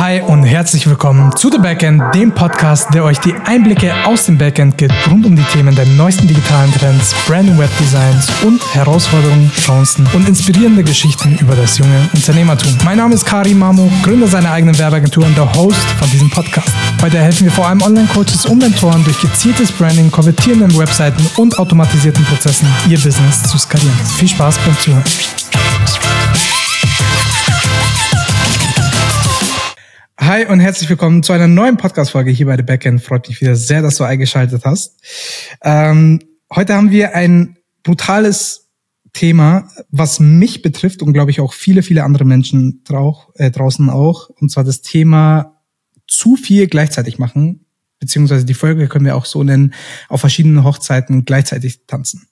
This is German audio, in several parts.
Hi und herzlich willkommen zu The Backend, dem Podcast, der euch die Einblicke aus dem Backend gibt, rund um die Themen der neuesten digitalen Trends, Brand- und Webdesigns und Herausforderungen, Chancen und inspirierende Geschichten über das junge Unternehmertum. Mein Name ist Kari Mamo, Gründer seiner eigenen Werbeagentur und der Host von diesem Podcast. Heute helfen wir vor allem Online-Coaches und Mentoren durch gezieltes Branding, konvertierenden Webseiten und automatisierten Prozessen ihr Business zu skalieren. Viel Spaß beim Zuhören. Hi und herzlich willkommen zu einer neuen Podcast-Folge hier bei The Backend. Freut mich wieder sehr, dass du eingeschaltet hast. Ähm, heute haben wir ein brutales Thema, was mich betrifft und glaube ich auch viele, viele andere Menschen drauch, äh, draußen auch. Und zwar das Thema zu viel gleichzeitig machen, beziehungsweise die Folge können wir auch so nennen, auf verschiedenen Hochzeiten gleichzeitig tanzen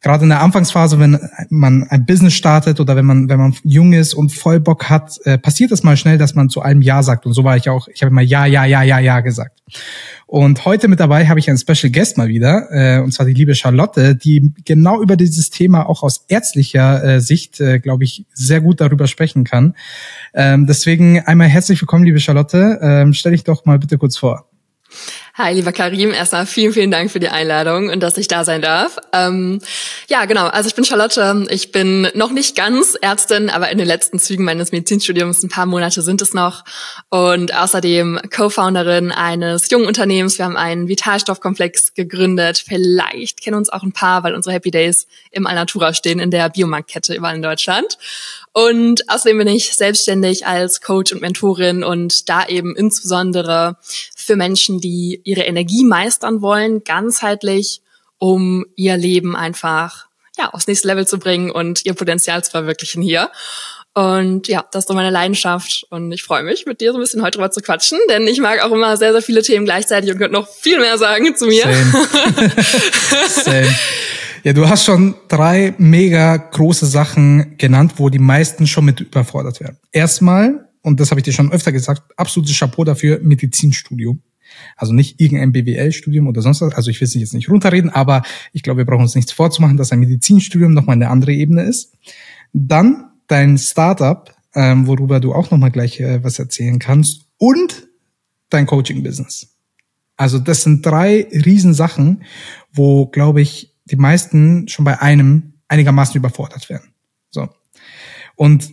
gerade in der Anfangsphase, wenn man ein Business startet oder wenn man, wenn man jung ist und voll Bock hat, äh, passiert es mal schnell, dass man zu allem Ja sagt. Und so war ich auch. Ich habe immer Ja, Ja, Ja, Ja, Ja gesagt. Und heute mit dabei habe ich einen Special Guest mal wieder, äh, und zwar die liebe Charlotte, die genau über dieses Thema auch aus ärztlicher äh, Sicht, äh, glaube ich, sehr gut darüber sprechen kann. Ähm, deswegen einmal herzlich willkommen, liebe Charlotte. Ähm, stell dich doch mal bitte kurz vor. Hi, lieber Karim. Erstmal vielen, vielen Dank für die Einladung und dass ich da sein darf. Ähm, ja, genau. Also ich bin Charlotte. Ich bin noch nicht ganz Ärztin, aber in den letzten Zügen meines Medizinstudiums, ein paar Monate sind es noch. Und außerdem Co-Founderin eines jungen Unternehmens. Wir haben einen Vitalstoffkomplex gegründet. Vielleicht kennen uns auch ein paar, weil unsere Happy Days im Alnatura stehen in der Biomarktkette überall in Deutschland. Und außerdem bin ich selbstständig als Coach und Mentorin und da eben insbesondere für Menschen, die ihre Energie meistern wollen, ganzheitlich, um ihr Leben einfach ja, aufs nächste Level zu bringen und ihr Potenzial zu verwirklichen hier. Und ja, das ist so meine Leidenschaft. Und ich freue mich, mit dir so ein bisschen heute drüber zu quatschen, denn ich mag auch immer sehr, sehr viele Themen gleichzeitig und könnte noch viel mehr sagen zu mir. Same. Same. Ja, du hast schon drei mega große Sachen genannt, wo die meisten schon mit überfordert werden. Erstmal, und das habe ich dir schon öfter gesagt, absolutes Chapeau dafür, Medizinstudium. Also nicht irgendein BWL-Studium oder sonst was. Also ich will es jetzt nicht runterreden, aber ich glaube, wir brauchen uns nichts vorzumachen, dass ein Medizinstudium nochmal eine andere Ebene ist. Dann dein Startup, ähm, worüber du auch nochmal gleich äh, was erzählen kannst. Und dein Coaching-Business. Also das sind drei Riesensachen, wo, glaube ich, die meisten schon bei einem einigermaßen überfordert werden. So. Und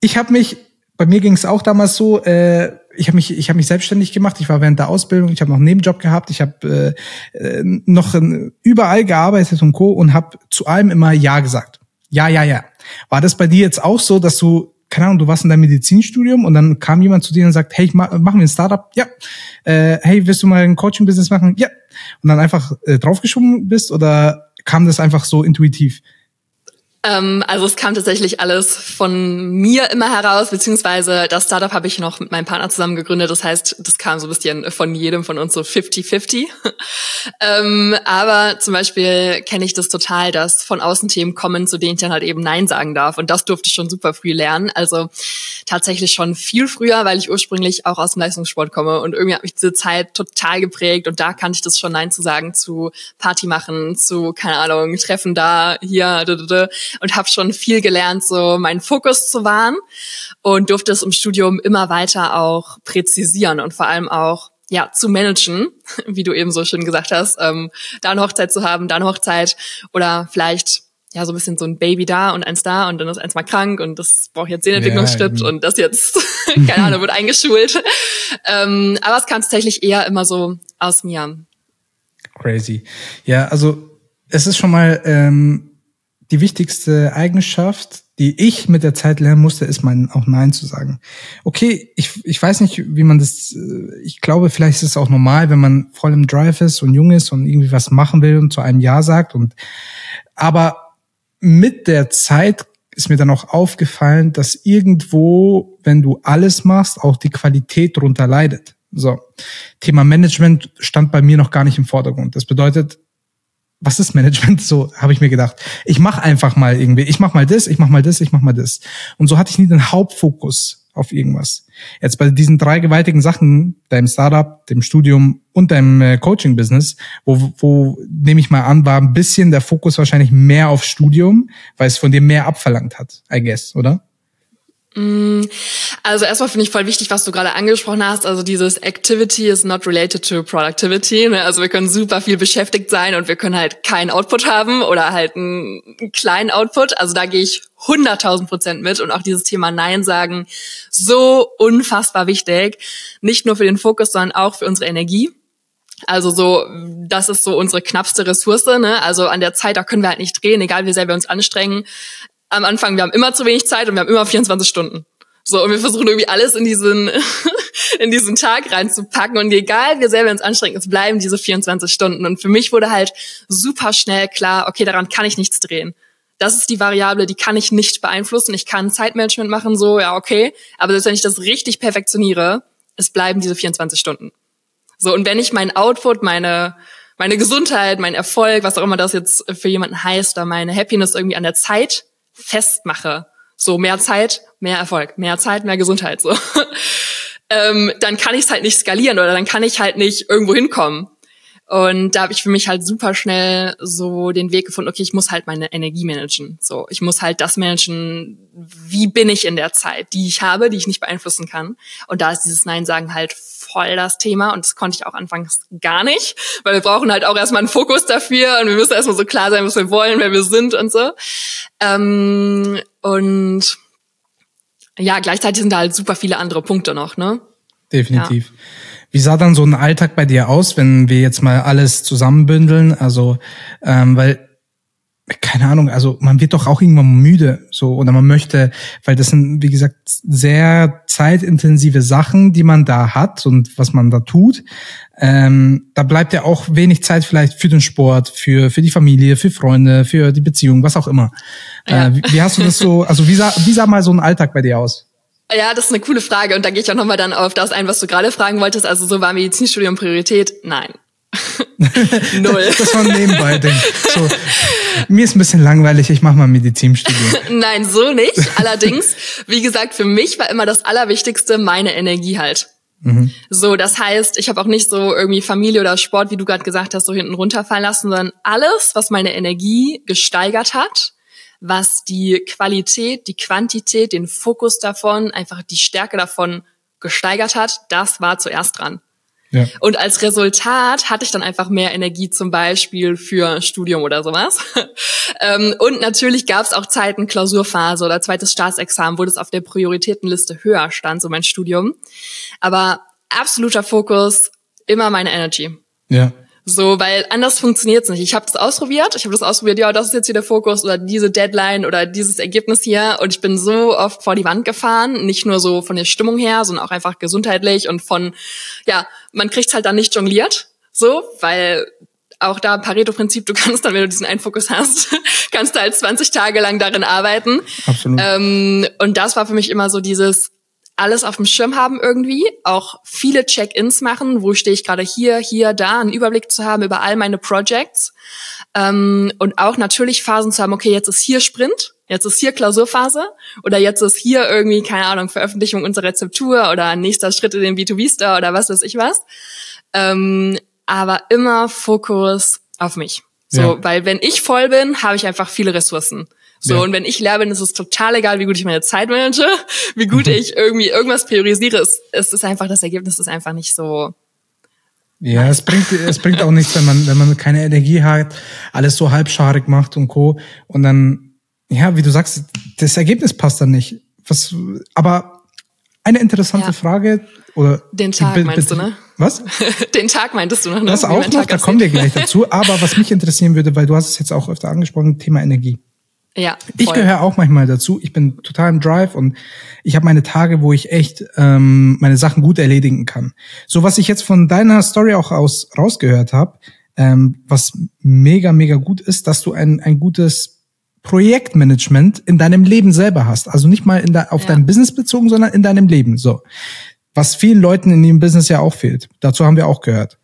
ich habe mich, bei mir ging es auch damals so, äh, ich habe mich, ich habe mich selbstständig gemacht. Ich war während der Ausbildung, ich habe noch einen Nebenjob gehabt, ich habe äh, äh, noch überall gearbeitet und co. und habe zu allem immer ja gesagt. Ja, ja, ja. War das bei dir jetzt auch so, dass du keine Ahnung, du warst in deinem Medizinstudium und dann kam jemand zu dir und sagt, hey, machen wir ein Startup? Ja. Äh, hey, willst du mal ein Coaching-Business machen? Ja. Und dann einfach äh, draufgeschoben bist oder kam das einfach so intuitiv? Ähm, also es kam tatsächlich alles von mir immer heraus, beziehungsweise das Startup habe ich noch mit meinem Partner zusammen gegründet. Das heißt, das kam so ein bisschen von jedem von uns so 50-50. ähm, aber zum Beispiel kenne ich das total, dass von außen Themen kommen, zu denen ich dann halt eben Nein sagen darf. Und das durfte ich schon super früh lernen. Also tatsächlich schon viel früher, weil ich ursprünglich auch aus dem Leistungssport komme. Und irgendwie hat mich diese Zeit total geprägt. Und da kannte ich das schon Nein zu sagen zu Party machen, zu, keine Ahnung, Treffen da, hier, und habe schon viel gelernt, so meinen Fokus zu wahren und durfte es im Studium immer weiter auch präzisieren und vor allem auch ja, zu managen, wie du eben so schön gesagt hast, ähm, da eine Hochzeit zu haben, da eine Hochzeit oder vielleicht ja so ein bisschen so ein Baby da und eins da und dann ist eins mal krank und das braucht jetzt Sehnentwicklungsschritt ja, und das jetzt, keine Ahnung, wird eingeschult. ähm, aber es kam tatsächlich eher immer so aus mir. Crazy. Ja, also es ist schon mal ähm, die wichtigste Eigenschaft, die ich mit der Zeit lernen musste, ist mein auch Nein zu sagen. Okay, ich, ich weiß nicht, wie man das, äh, ich glaube, vielleicht ist es auch normal, wenn man voll im Drive ist und jung ist und irgendwie was machen will und zu einem Ja sagt und, aber mit der Zeit ist mir dann auch aufgefallen, dass irgendwo, wenn du alles machst, auch die Qualität darunter leidet. So. Thema Management stand bei mir noch gar nicht im Vordergrund. Das bedeutet, was ist Management? So habe ich mir gedacht. Ich mache einfach mal irgendwie, ich mache mal das, ich mache mal das, ich mache mal das. Und so hatte ich nie den Hauptfokus auf irgendwas. Jetzt bei diesen drei gewaltigen Sachen, deinem Startup, dem Studium und deinem äh, Coaching-Business, wo, wo nehme ich mal an, war ein bisschen der Fokus wahrscheinlich mehr auf Studium, weil es von dir mehr abverlangt hat, I guess, oder? Mm, also erstmal finde ich voll wichtig, was du gerade angesprochen hast. Also dieses Activity is not related to productivity. Ne? Also wir können super viel beschäftigt sein und wir können halt keinen Output haben oder halt einen kleinen Output. Also da gehe ich 100.000 Prozent mit und auch dieses Thema Nein sagen so unfassbar wichtig. Nicht nur für den Fokus, sondern auch für unsere Energie. Also so, das ist so unsere knappste Ressource. Ne? Also an der Zeit, da können wir halt nicht drehen, egal wie sehr wir uns anstrengen am Anfang, wir haben immer zu wenig Zeit und wir haben immer 24 Stunden. So, und wir versuchen irgendwie alles in diesen, in diesen Tag reinzupacken. Und egal, wie sehr wir uns anstrengen, es bleiben diese 24 Stunden. Und für mich wurde halt super schnell klar, okay, daran kann ich nichts drehen. Das ist die Variable, die kann ich nicht beeinflussen. Ich kann Zeitmanagement machen, so, ja, okay. Aber selbst wenn ich das richtig perfektioniere, es bleiben diese 24 Stunden. So, und wenn ich mein Output, meine, meine Gesundheit, mein Erfolg, was auch immer das jetzt für jemanden heißt, oder meine Happiness irgendwie an der Zeit festmache, so mehr Zeit, mehr Erfolg, mehr Zeit, mehr Gesundheit, so, ähm, dann kann ich es halt nicht skalieren oder dann kann ich halt nicht irgendwo hinkommen. Und da habe ich für mich halt super schnell so den Weg gefunden, okay, ich muss halt meine Energie managen. So, ich muss halt das managen, wie bin ich in der Zeit, die ich habe, die ich nicht beeinflussen kann. Und da ist dieses Nein sagen halt voll das Thema und das konnte ich auch anfangs gar nicht, weil wir brauchen halt auch erstmal einen Fokus dafür und wir müssen erstmal so klar sein, was wir wollen, wer wir sind und so. Ähm, und ja, gleichzeitig sind da halt super viele andere Punkte noch, ne? Definitiv. Ja. Wie sah dann so ein Alltag bei dir aus, wenn wir jetzt mal alles zusammenbündeln? Also, ähm, weil keine Ahnung, also man wird doch auch irgendwann müde, so oder man möchte, weil das sind wie gesagt sehr zeitintensive Sachen, die man da hat und was man da tut. Ähm, da bleibt ja auch wenig Zeit vielleicht für den Sport, für für die Familie, für Freunde, für die Beziehung, was auch immer. Ja. Äh, wie, wie, hast du das so? Also wie sah wie sah mal so ein Alltag bei dir aus? Ja, das ist eine coole Frage und da gehe ich auch nochmal dann auf das ein, was du gerade fragen wolltest. Also so war Medizinstudium Priorität? Nein. Null. Das war ein Nebenbei-Ding. So, mir ist ein bisschen langweilig, ich mache mal Medizinstudium. Nein, so nicht. Allerdings, wie gesagt, für mich war immer das Allerwichtigste meine Energie halt. Mhm. So, das heißt, ich habe auch nicht so irgendwie Familie oder Sport, wie du gerade gesagt hast, so hinten runterfallen lassen, sondern alles, was meine Energie gesteigert hat, was die Qualität, die Quantität, den Fokus davon, einfach die Stärke davon gesteigert hat, das war zuerst dran. Ja. Und als Resultat hatte ich dann einfach mehr Energie zum Beispiel für Studium oder sowas. Ähm, und natürlich gab es auch Zeiten, Klausurphase oder zweites Staatsexamen, wo das auf der Prioritätenliste höher stand, so mein Studium. Aber absoluter Fokus, immer meine Energy. Ja. So, weil anders funktioniert's nicht. Ich habe das ausprobiert, ich habe das ausprobiert, ja, das ist jetzt hier der Fokus oder diese Deadline oder dieses Ergebnis hier und ich bin so oft vor die Wand gefahren, nicht nur so von der Stimmung her, sondern auch einfach gesundheitlich und von ja, man kriegt's halt dann nicht jongliert, so, weil auch da Pareto-Prinzip, du kannst dann, wenn du diesen einen Fokus hast, kannst du halt 20 Tage lang darin arbeiten. Absolut. Ähm, und das war für mich immer so dieses, alles auf dem Schirm haben irgendwie, auch viele Check-ins machen, wo stehe ich gerade hier, hier, da, einen Überblick zu haben über all meine Projects ähm, und auch natürlich Phasen zu haben, okay, jetzt ist hier Sprint, jetzt ist hier Klausurphase oder jetzt ist hier irgendwie, keine Ahnung, Veröffentlichung unserer Rezeptur oder nächster Schritt in den B2B-Store oder was weiß ich was. Ähm, aber immer Fokus auf mich. So, ja. weil wenn ich voll bin, habe ich einfach viele Ressourcen. So, ja. und wenn ich leer bin, ist es total egal, wie gut ich meine Zeit manage, wie gut mhm. ich irgendwie irgendwas priorisiere. Es, es ist einfach, das Ergebnis ist einfach nicht so. Ja, es bringt, es bringt auch nichts, wenn man, wenn man keine Energie hat, alles so halbscharig macht und Co. Und dann, ja, wie du sagst, das Ergebnis passt dann nicht. Was, aber eine interessante ja. Frage, oder? Den Tag meinst du, ne? Was? Den Tag meintest du noch, ne? Das auch noch, da kommen wir gleich dazu. Aber was mich interessieren würde, weil du hast es jetzt auch öfter angesprochen, Thema Energie. Ja. Voll. Ich gehöre auch manchmal dazu. Ich bin total im Drive und ich habe meine Tage, wo ich echt ähm, meine Sachen gut erledigen kann. So was ich jetzt von deiner Story auch aus rausgehört habe, ähm, was mega mega gut ist, dass du ein ein gutes Projektmanagement in deinem Leben selber hast. Also nicht mal in de, auf ja. dein Business bezogen, sondern in deinem Leben. So, was vielen Leuten in ihrem Business ja auch fehlt. Dazu haben wir auch gehört.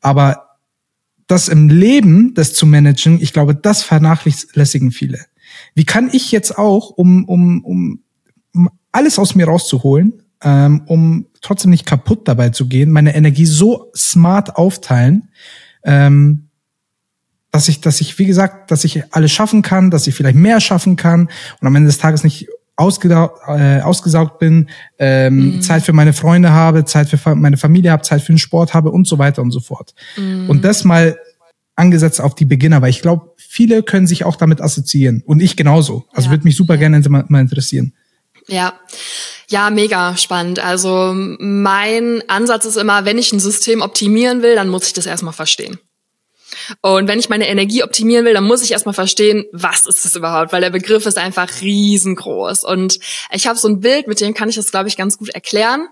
Aber das im Leben, das zu managen, ich glaube, das vernachlässigen viele. Wie kann ich jetzt auch, um, um, um, um alles aus mir rauszuholen, ähm, um trotzdem nicht kaputt dabei zu gehen, meine Energie so smart aufteilen, ähm, dass ich, dass ich, wie gesagt, dass ich alles schaffen kann, dass ich vielleicht mehr schaffen kann und am Ende des Tages nicht ausgesaugt, äh, ausgesaugt bin, ähm, mhm. Zeit für meine Freunde habe, Zeit für meine Familie habe, Zeit für den Sport habe und so weiter und so fort. Mhm. Und das mal angesetzt auf die Beginner, weil ich glaube, viele können sich auch damit assoziieren und ich genauso. Also ja. würde mich super gerne mal interessieren. Ja. Ja, mega spannend. Also mein Ansatz ist immer, wenn ich ein System optimieren will, dann muss ich das erstmal verstehen. Und wenn ich meine Energie optimieren will, dann muss ich erstmal verstehen, was ist das überhaupt, weil der Begriff ist einfach riesengroß. Und ich habe so ein Bild, mit dem kann ich das, glaube ich, ganz gut erklären.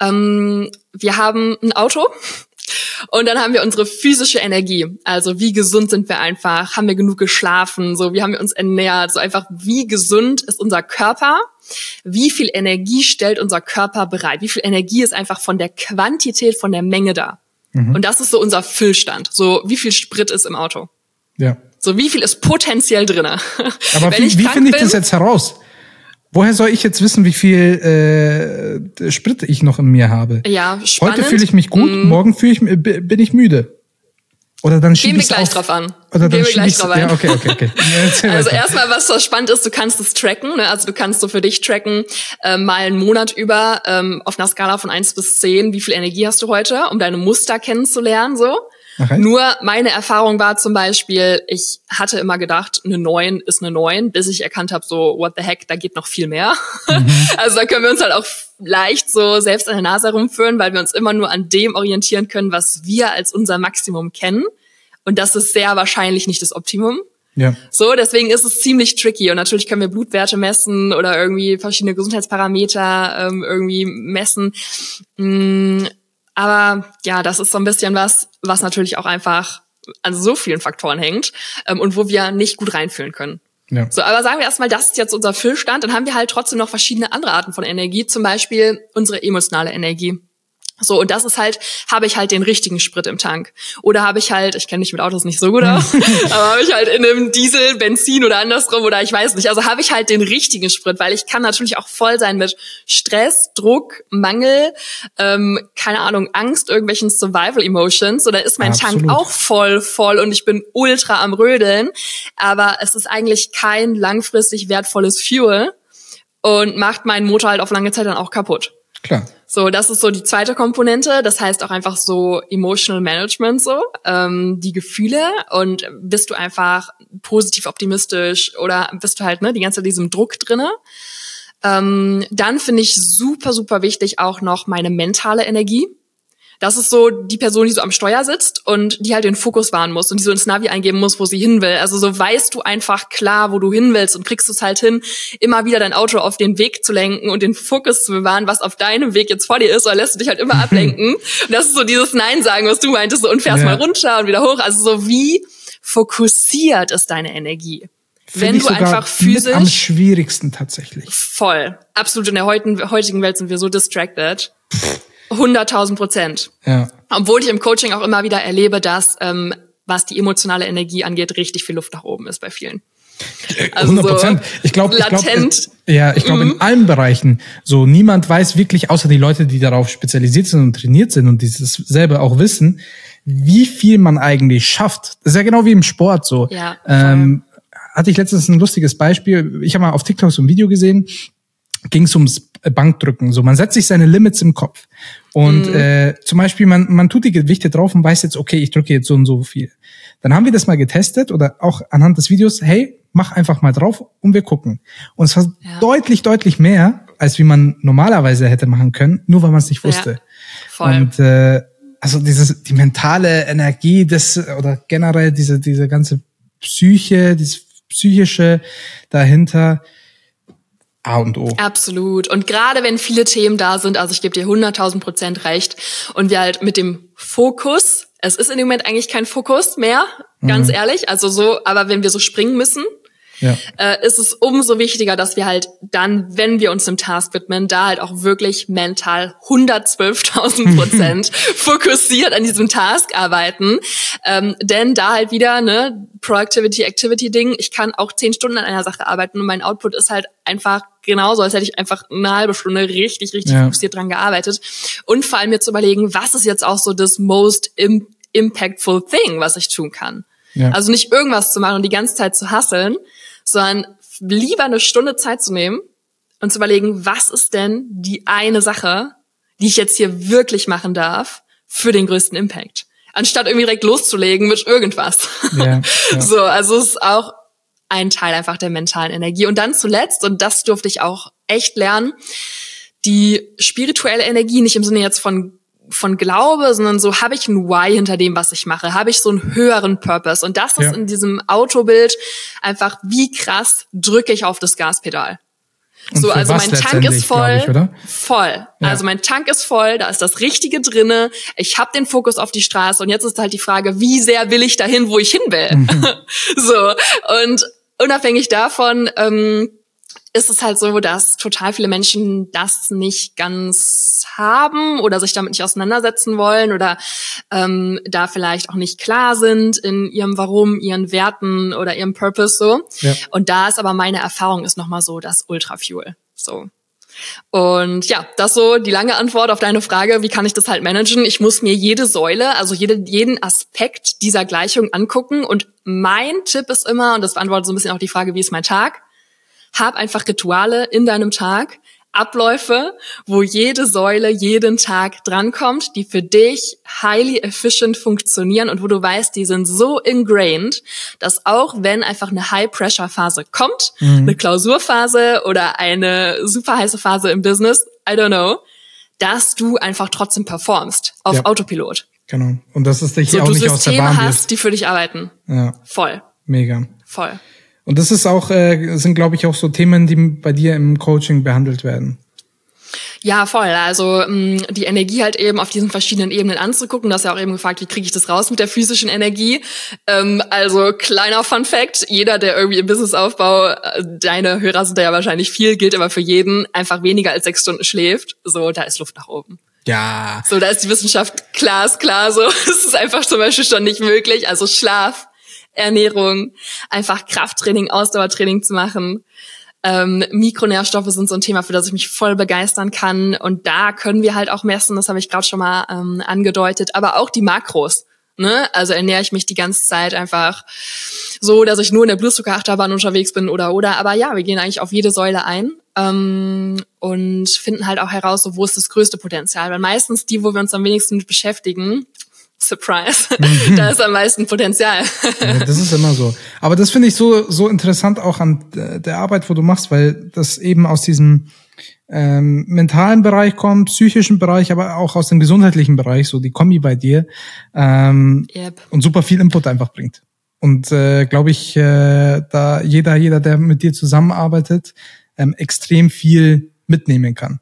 Ähm, wir haben ein Auto und dann haben wir unsere physische Energie. Also wie gesund sind wir einfach? Haben wir genug geschlafen? So, wie haben wir uns ernährt? So einfach, wie gesund ist unser Körper? Wie viel Energie stellt unser Körper bereit? Wie viel Energie ist einfach von der Quantität, von der Menge da? Mhm. Und das ist so unser Füllstand. So, wie viel Sprit ist im Auto? Ja. So, wie viel ist potenziell drinne? Aber wie, wie finde ich das jetzt heraus? Woher soll ich jetzt wissen, wie viel äh, Sprit ich noch in mir habe? Ja, spannend. Heute fühle ich mich gut, mm. morgen fühle ich, bin ich müde. Oder dann schiebe ich gleich auf, drauf an. Oder dann Gehen wir gleich drauf ein. Ja, okay, okay, okay. also erstmal, was so spannend ist, du kannst es tracken. Ne? Also du kannst so für dich tracken, äh, mal einen Monat über ähm, auf einer Skala von eins bis zehn, wie viel Energie hast du heute, um deine Muster kennenzulernen. so. Okay. Nur meine Erfahrung war zum Beispiel, ich hatte immer gedacht, eine 9 ist eine 9, bis ich erkannt habe, so, what the heck, da geht noch viel mehr. Mhm. Also da können wir uns halt auch leicht so selbst an der Nase herumführen, weil wir uns immer nur an dem orientieren können, was wir als unser Maximum kennen. Und das ist sehr wahrscheinlich nicht das Optimum. Ja. So, deswegen ist es ziemlich tricky. Und natürlich können wir Blutwerte messen oder irgendwie verschiedene Gesundheitsparameter ähm, irgendwie messen. Aber ja, das ist so ein bisschen was, was natürlich auch einfach an so vielen Faktoren hängt ähm, und wo wir nicht gut reinfühlen können. Ja. So, aber sagen wir erstmal, das ist jetzt unser Füllstand, dann haben wir halt trotzdem noch verschiedene andere Arten von Energie, zum Beispiel unsere emotionale Energie. So, und das ist halt, habe ich halt den richtigen Sprit im Tank. Oder habe ich halt, ich kenne mich mit Autos nicht so gut aus, aber habe ich halt in einem Diesel, Benzin oder andersrum oder ich weiß nicht. Also habe ich halt den richtigen Sprit, weil ich kann natürlich auch voll sein mit Stress, Druck, Mangel, ähm, keine Ahnung, Angst, irgendwelchen Survival Emotions. Oder ist mein Absolut. Tank auch voll, voll und ich bin ultra am Rödeln. Aber es ist eigentlich kein langfristig wertvolles Fuel und macht meinen Motor halt auf lange Zeit dann auch kaputt. Klar. So, das ist so die zweite Komponente. Das heißt auch einfach so Emotional Management, so ähm, die Gefühle und bist du einfach positiv optimistisch oder bist du halt ne die ganze Zeit diesem Druck drinne. Ähm, dann finde ich super super wichtig auch noch meine mentale Energie. Das ist so die Person, die so am Steuer sitzt und die halt den Fokus wahren muss und die so ins Navi eingeben muss, wo sie hin will. Also so weißt du einfach klar, wo du hin willst und kriegst es halt hin, immer wieder dein Auto auf den Weg zu lenken und den Fokus zu bewahren, was auf deinem Weg jetzt vor dir ist, oder lässt du dich halt immer ablenken. Und das ist so dieses Nein sagen, was du meintest, so, und fährst ja. mal runter und wieder hoch. Also so wie fokussiert ist deine Energie? Find wenn du einfach physisch am schwierigsten tatsächlich. Voll. Absolut. In der heutigen Welt sind wir so distracted. 100.000 Prozent. Ja. Obwohl ich im Coaching auch immer wieder erlebe, dass, ähm, was die emotionale Energie angeht, richtig viel Luft nach oben ist bei vielen. Also 100 Prozent. ich glaube, ich glaub, ja, ich glaube mhm. in allen Bereichen. So niemand weiß wirklich, außer die Leute, die darauf spezialisiert sind und trainiert sind und dieses selber auch wissen, wie viel man eigentlich schafft. Das ist ja genau wie im Sport so. Ja, ähm, hatte ich letztens ein lustiges Beispiel. Ich habe mal auf TikTok so ein Video gesehen ging es ums Bankdrücken. So, man setzt sich seine Limits im Kopf. Und mhm. äh, zum Beispiel, man, man tut die Gewichte drauf und weiß jetzt, okay, ich drücke jetzt so und so viel. Dann haben wir das mal getestet oder auch anhand des Videos, hey, mach einfach mal drauf und wir gucken. Und es war ja. deutlich, deutlich mehr, als wie man normalerweise hätte machen können, nur weil man es nicht wusste. Ja, voll. Und äh, also dieses, die mentale Energie, das oder generell diese, diese ganze Psyche, dieses psychische dahinter, A und O. Absolut. Und gerade wenn viele Themen da sind, also ich gebe dir 100.000 Prozent recht, und wir halt mit dem Fokus, es ist in dem Moment eigentlich kein Fokus mehr, ganz mhm. ehrlich, also so, aber wenn wir so springen müssen, ja. äh, ist es umso wichtiger, dass wir halt dann, wenn wir uns dem Task widmen, da halt auch wirklich mental 112.000 Prozent fokussiert an diesem Task arbeiten. Ähm, denn da halt wieder, ne, Productivity, Activity Ding, ich kann auch zehn Stunden an einer Sache arbeiten und mein Output ist halt einfach genauso, als hätte ich einfach eine halbe Stunde richtig, richtig ja. fokussiert dran gearbeitet. Und vor allem mir zu überlegen, was ist jetzt auch so das most im impactful thing, was ich tun kann. Ja. Also nicht irgendwas zu machen und die ganze Zeit zu hasseln, sondern lieber eine Stunde Zeit zu nehmen und zu überlegen, was ist denn die eine Sache, die ich jetzt hier wirklich machen darf für den größten Impact? Anstatt irgendwie direkt loszulegen mit irgendwas. Ja, ja. So, also es ist auch ein Teil einfach der mentalen Energie. Und dann zuletzt, und das durfte ich auch echt lernen, die spirituelle Energie nicht im Sinne jetzt von von Glaube, sondern so habe ich ein Why hinter dem, was ich mache, habe ich so einen höheren Purpose. Und das ist ja. in diesem Autobild einfach, wie krass drücke ich auf das Gaspedal. Und so, also mein Tank ist voll. Ich, voll. Ja. Also mein Tank ist voll, da ist das Richtige drinne. Ich habe den Fokus auf die Straße und jetzt ist halt die Frage, wie sehr will ich dahin, wo ich hin will? Mhm. so. Und unabhängig davon ähm, ist es halt so, dass total viele Menschen das nicht ganz haben oder sich damit nicht auseinandersetzen wollen oder ähm, da vielleicht auch nicht klar sind in ihrem Warum, ihren Werten oder ihrem Purpose so. Ja. Und da ist aber meine Erfahrung ist nochmal so das Ultra-Fuel. So. Und ja, das so die lange Antwort auf deine Frage, wie kann ich das halt managen? Ich muss mir jede Säule, also jede, jeden Aspekt dieser Gleichung angucken. Und mein Tipp ist immer, und das beantwortet so ein bisschen auch die Frage, wie ist mein Tag? Hab einfach Rituale in deinem Tag, Abläufe, wo jede Säule jeden Tag drankommt, die für dich highly efficient funktionieren und wo du weißt, die sind so ingrained, dass auch wenn einfach eine High-Pressure-Phase kommt, mhm. eine Klausurphase oder eine super heiße Phase im Business, I don't know, dass du einfach trotzdem performst auf ja. Autopilot. Genau. Und das ist dich so, auch nicht Systeme aus der Bahn hast, die für dich arbeiten. Ja. Voll. Mega. Voll. Und das ist auch, äh, sind, glaube ich, auch so Themen, die bei dir im Coaching behandelt werden. Ja, voll. Also mh, die Energie halt eben auf diesen verschiedenen Ebenen anzugucken. Du hast ja auch eben gefragt, wie kriege ich das raus mit der physischen Energie? Ähm, also kleiner Fun Fact, jeder, der irgendwie im Businessaufbau, äh, deine Hörer sind da ja wahrscheinlich viel, gilt aber für jeden, einfach weniger als sechs Stunden schläft. So, da ist Luft nach oben. Ja. So, da ist die Wissenschaft klar, ist klar so. Es ist einfach zum Beispiel schon nicht möglich. Also Schlaf Ernährung, einfach Krafttraining, Ausdauertraining zu machen. Ähm, Mikronährstoffe sind so ein Thema, für das ich mich voll begeistern kann. Und da können wir halt auch messen, das habe ich gerade schon mal ähm, angedeutet, aber auch die Makros. Ne? Also ernähre ich mich die ganze Zeit einfach so, dass ich nur in der Blutzuckerachterbahn unterwegs bin oder oder. Aber ja, wir gehen eigentlich auf jede Säule ein ähm, und finden halt auch heraus, so, wo ist das größte Potenzial. Weil meistens die, wo wir uns am wenigsten mit beschäftigen, Surprise, mhm. da ist am meisten Potenzial. ja, das ist immer so. Aber das finde ich so, so interessant auch an der Arbeit, wo du machst, weil das eben aus diesem ähm, mentalen Bereich kommt, psychischen Bereich, aber auch aus dem gesundheitlichen Bereich, so die Kombi bei dir ähm, yep. und super viel Input einfach bringt. Und äh, glaube ich, äh, da jeder, jeder, der mit dir zusammenarbeitet, ähm, extrem viel mitnehmen kann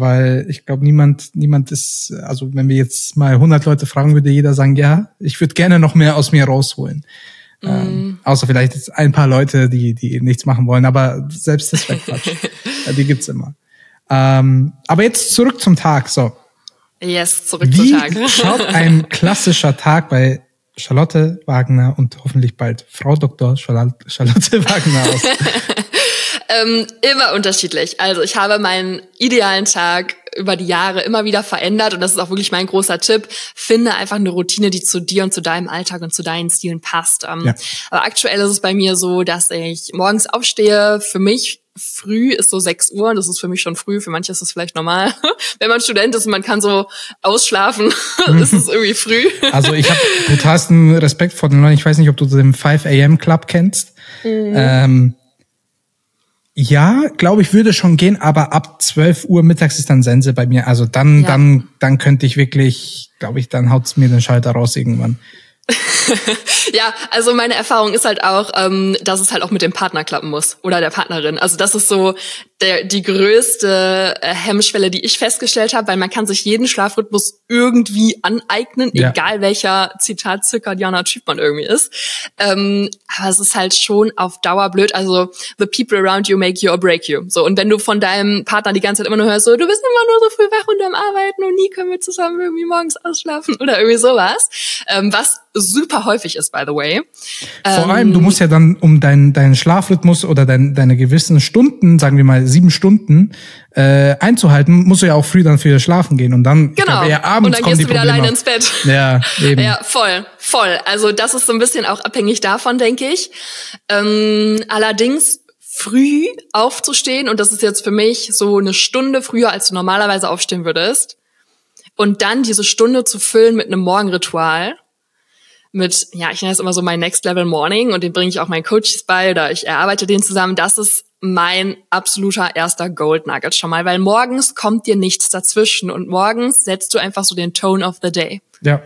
weil ich glaube, niemand, niemand ist, also wenn wir jetzt mal 100 Leute fragen, würde jeder sagen, ja, ich würde gerne noch mehr aus mir rausholen. Mm. Ähm, außer vielleicht jetzt ein paar Leute, die, die nichts machen wollen, aber selbst das wäre Quatsch. die gibt's immer. Ähm, aber jetzt zurück zum Tag, so. Yes, zurück Wie zum Tag. schaut ein klassischer Tag bei Charlotte Wagner und hoffentlich bald Frau Dr. Charlotte Wagner aus? Ähm, immer unterschiedlich. Also ich habe meinen idealen Tag über die Jahre immer wieder verändert und das ist auch wirklich mein großer Tipp. Finde einfach eine Routine, die zu dir und zu deinem Alltag und zu deinen Stilen passt. Ähm, ja. Aber aktuell ist es bei mir so, dass ich morgens aufstehe. Für mich früh ist so 6 Uhr, das ist für mich schon früh, für manche ist es vielleicht normal. Wenn man Student ist und man kann so ausschlafen, ist es irgendwie früh. Also ich habe totalsten Respekt vor den Leuten. Ich weiß nicht, ob du den 5 AM Club kennst. Mhm. Ähm, ja, glaube ich, würde schon gehen, aber ab 12 Uhr mittags ist dann Sense bei mir. Also dann, ja. dann, dann könnte ich wirklich, glaube ich, dann haut's mir den Schalter raus irgendwann. ja, also meine Erfahrung ist halt auch, ähm, dass es halt auch mit dem Partner klappen muss oder der Partnerin. Also das ist so der, die größte äh, Hemmschwelle, die ich festgestellt habe, weil man kann sich jeden Schlafrhythmus irgendwie aneignen, ja. egal welcher Zitat zirkadianer Typ man irgendwie ist. Ähm, aber es ist halt schon auf Dauer blöd. Also the people around you make you or break you. So und wenn du von deinem Partner die ganze Zeit immer nur hörst, so du bist immer nur so früh wach und am Arbeiten und nie können wir zusammen irgendwie morgens ausschlafen oder irgendwie sowas, ähm, was super häufig ist, by the way. Vor ähm, allem, du musst ja dann um deinen deinen Schlafrhythmus oder dein, deine gewissen Stunden, sagen wir mal sieben Stunden, äh, einzuhalten, musst du ja auch früh dann für schlafen gehen und dann genau. Glaub, abends und dann gehst du wieder Probleme. alleine ins Bett. Ja, eben. Ja, voll, voll. Also das ist so ein bisschen auch abhängig davon, denke ich. Ähm, allerdings früh aufzustehen und das ist jetzt für mich so eine Stunde früher, als du normalerweise aufstehen würdest. Und dann diese Stunde zu füllen mit einem Morgenritual. Mit, ja, ich nenne es immer so mein Next Level Morning und den bringe ich auch meinen Coaches bei oder ich erarbeite den zusammen. Das ist mein absoluter erster Gold Nugget schon mal, weil morgens kommt dir nichts dazwischen und morgens setzt du einfach so den Tone of the day. Ja.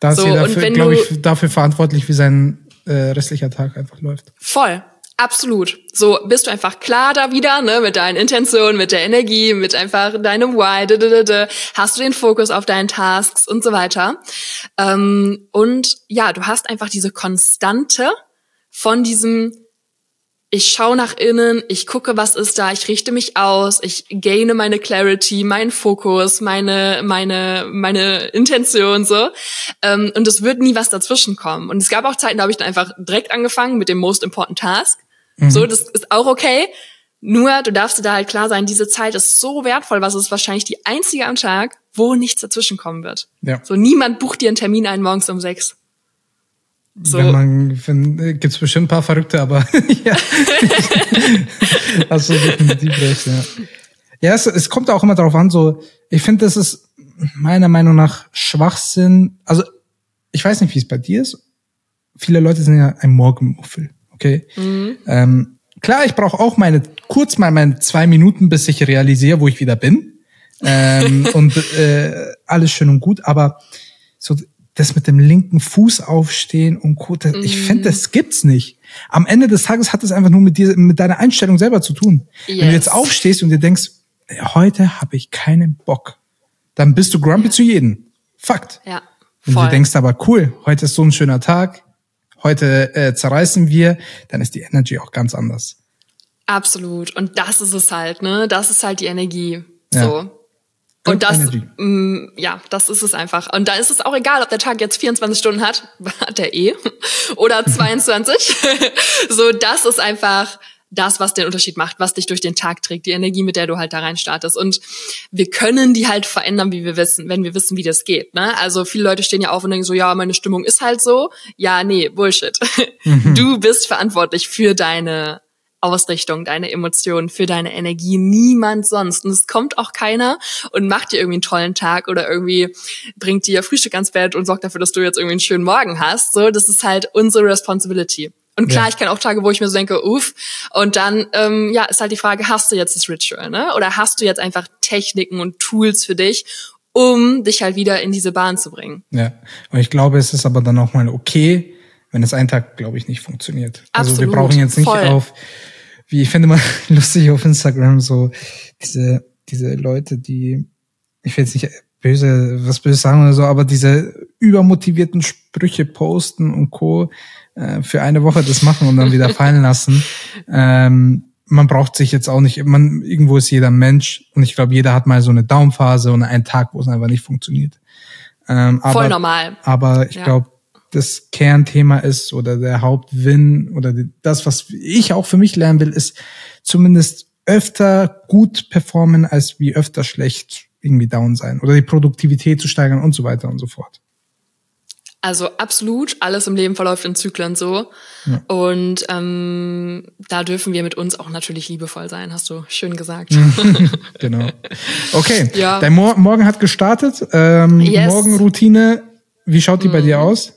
Da ist so, jeder, glaube ich, dafür verantwortlich, wie sein äh, restlicher Tag einfach läuft. Voll. Absolut. So bist du einfach klar da wieder, ne, mit deinen Intentionen, mit der Energie, mit einfach deinem Why, da, da, da, hast du den Fokus auf deinen Tasks und so weiter. Ähm, und ja, du hast einfach diese Konstante von diesem ich schaue nach innen, ich gucke, was ist da, ich richte mich aus, ich gaine meine Clarity, meinen Fokus, meine meine meine Intention so ähm, und es wird nie was dazwischen kommen. Und es gab auch Zeiten, da habe ich dann einfach direkt angefangen mit dem Most Important Task. Mhm. So, das ist auch okay. Nur du darfst dir da halt klar sein, diese Zeit ist so wertvoll, was ist wahrscheinlich die einzige am Tag, wo nichts dazwischen kommen wird. Ja. So niemand bucht dir einen Termin ein morgens um sechs. So. Wenn man, wenn, äh, gibt's bestimmt ein paar Verrückte, aber ja. Hast du definitiv recht, ja. Ja, es, es kommt auch immer darauf an, so, ich finde, das ist meiner Meinung nach Schwachsinn. Also, ich weiß nicht, wie es bei dir ist. Viele Leute sind ja ein Morgenmuffel, okay? Mhm. Ähm, klar, ich brauche auch meine, kurz mal meine zwei Minuten, bis ich realisiere, wo ich wieder bin. ähm, und äh, alles schön und gut, aber so das mit dem linken Fuß aufstehen und Co. Das, mm. Ich mhm. finde, das gibt's nicht. Am Ende des Tages hat es einfach nur mit dir, mit deiner Einstellung selber zu tun. Yes. Wenn du jetzt aufstehst und dir denkst, heute habe ich keinen Bock, dann bist du grumpy ja. zu jedem. Fakt. Ja. Wenn du denkst aber, cool, heute ist so ein schöner Tag, heute äh, zerreißen wir, dann ist die Energy auch ganz anders. Absolut. Und das ist es halt, ne? Das ist halt die Energie. Ja. So. Und das, mh, mm, ja, das ist es einfach. Und da ist es auch egal, ob der Tag jetzt 24 Stunden hat, hat der eh, oder 22. so, das ist einfach das, was den Unterschied macht, was dich durch den Tag trägt, die Energie, mit der du halt da rein startest. Und wir können die halt verändern, wie wir wissen, wenn wir wissen, wie das geht. Ne? Also viele Leute stehen ja auf und denken so, ja, meine Stimmung ist halt so. Ja, nee, Bullshit. Mhm. Du bist verantwortlich für deine Ausrichtung, deine Emotionen, für deine Energie, niemand sonst. Und es kommt auch keiner und macht dir irgendwie einen tollen Tag oder irgendwie bringt dir Frühstück ans Bett und sorgt dafür, dass du jetzt irgendwie einen schönen Morgen hast. So, das ist halt unsere Responsibility. Und klar, ja. ich kenne auch Tage, wo ich mir so denke, uff. Und dann, ähm, ja, ist halt die Frage, hast du jetzt das Ritual, ne? Oder hast du jetzt einfach Techniken und Tools für dich, um dich halt wieder in diese Bahn zu bringen? Ja. Und ich glaube, es ist aber dann auch mal okay, wenn es einen Tag, glaube ich, nicht funktioniert. Absolut. Also wir brauchen jetzt nicht Voll. auf wie ich finde mal lustig auf Instagram so diese, diese Leute, die, ich will jetzt nicht böse, was böse sagen oder so, aber diese übermotivierten Sprüche posten und Co. Äh, für eine Woche das machen und dann wieder fallen lassen. Ähm, man braucht sich jetzt auch nicht, man, irgendwo ist jeder Mensch und ich glaube, jeder hat mal so eine Downphase und einen Tag, wo es einfach nicht funktioniert. Ähm, aber, Voll normal. Aber ich ja. glaube, das Kernthema ist oder der Hauptwin oder das, was ich auch für mich lernen will, ist zumindest öfter gut performen als wie öfter schlecht irgendwie down sein oder die Produktivität zu steigern und so weiter und so fort. Also absolut, alles im Leben verläuft in Zyklen so. Ja. Und ähm, da dürfen wir mit uns auch natürlich liebevoll sein, hast du schön gesagt. genau. Okay, ja. dein Mor Morgen hat gestartet. Ähm, yes. Morgenroutine, wie schaut die mhm. bei dir aus?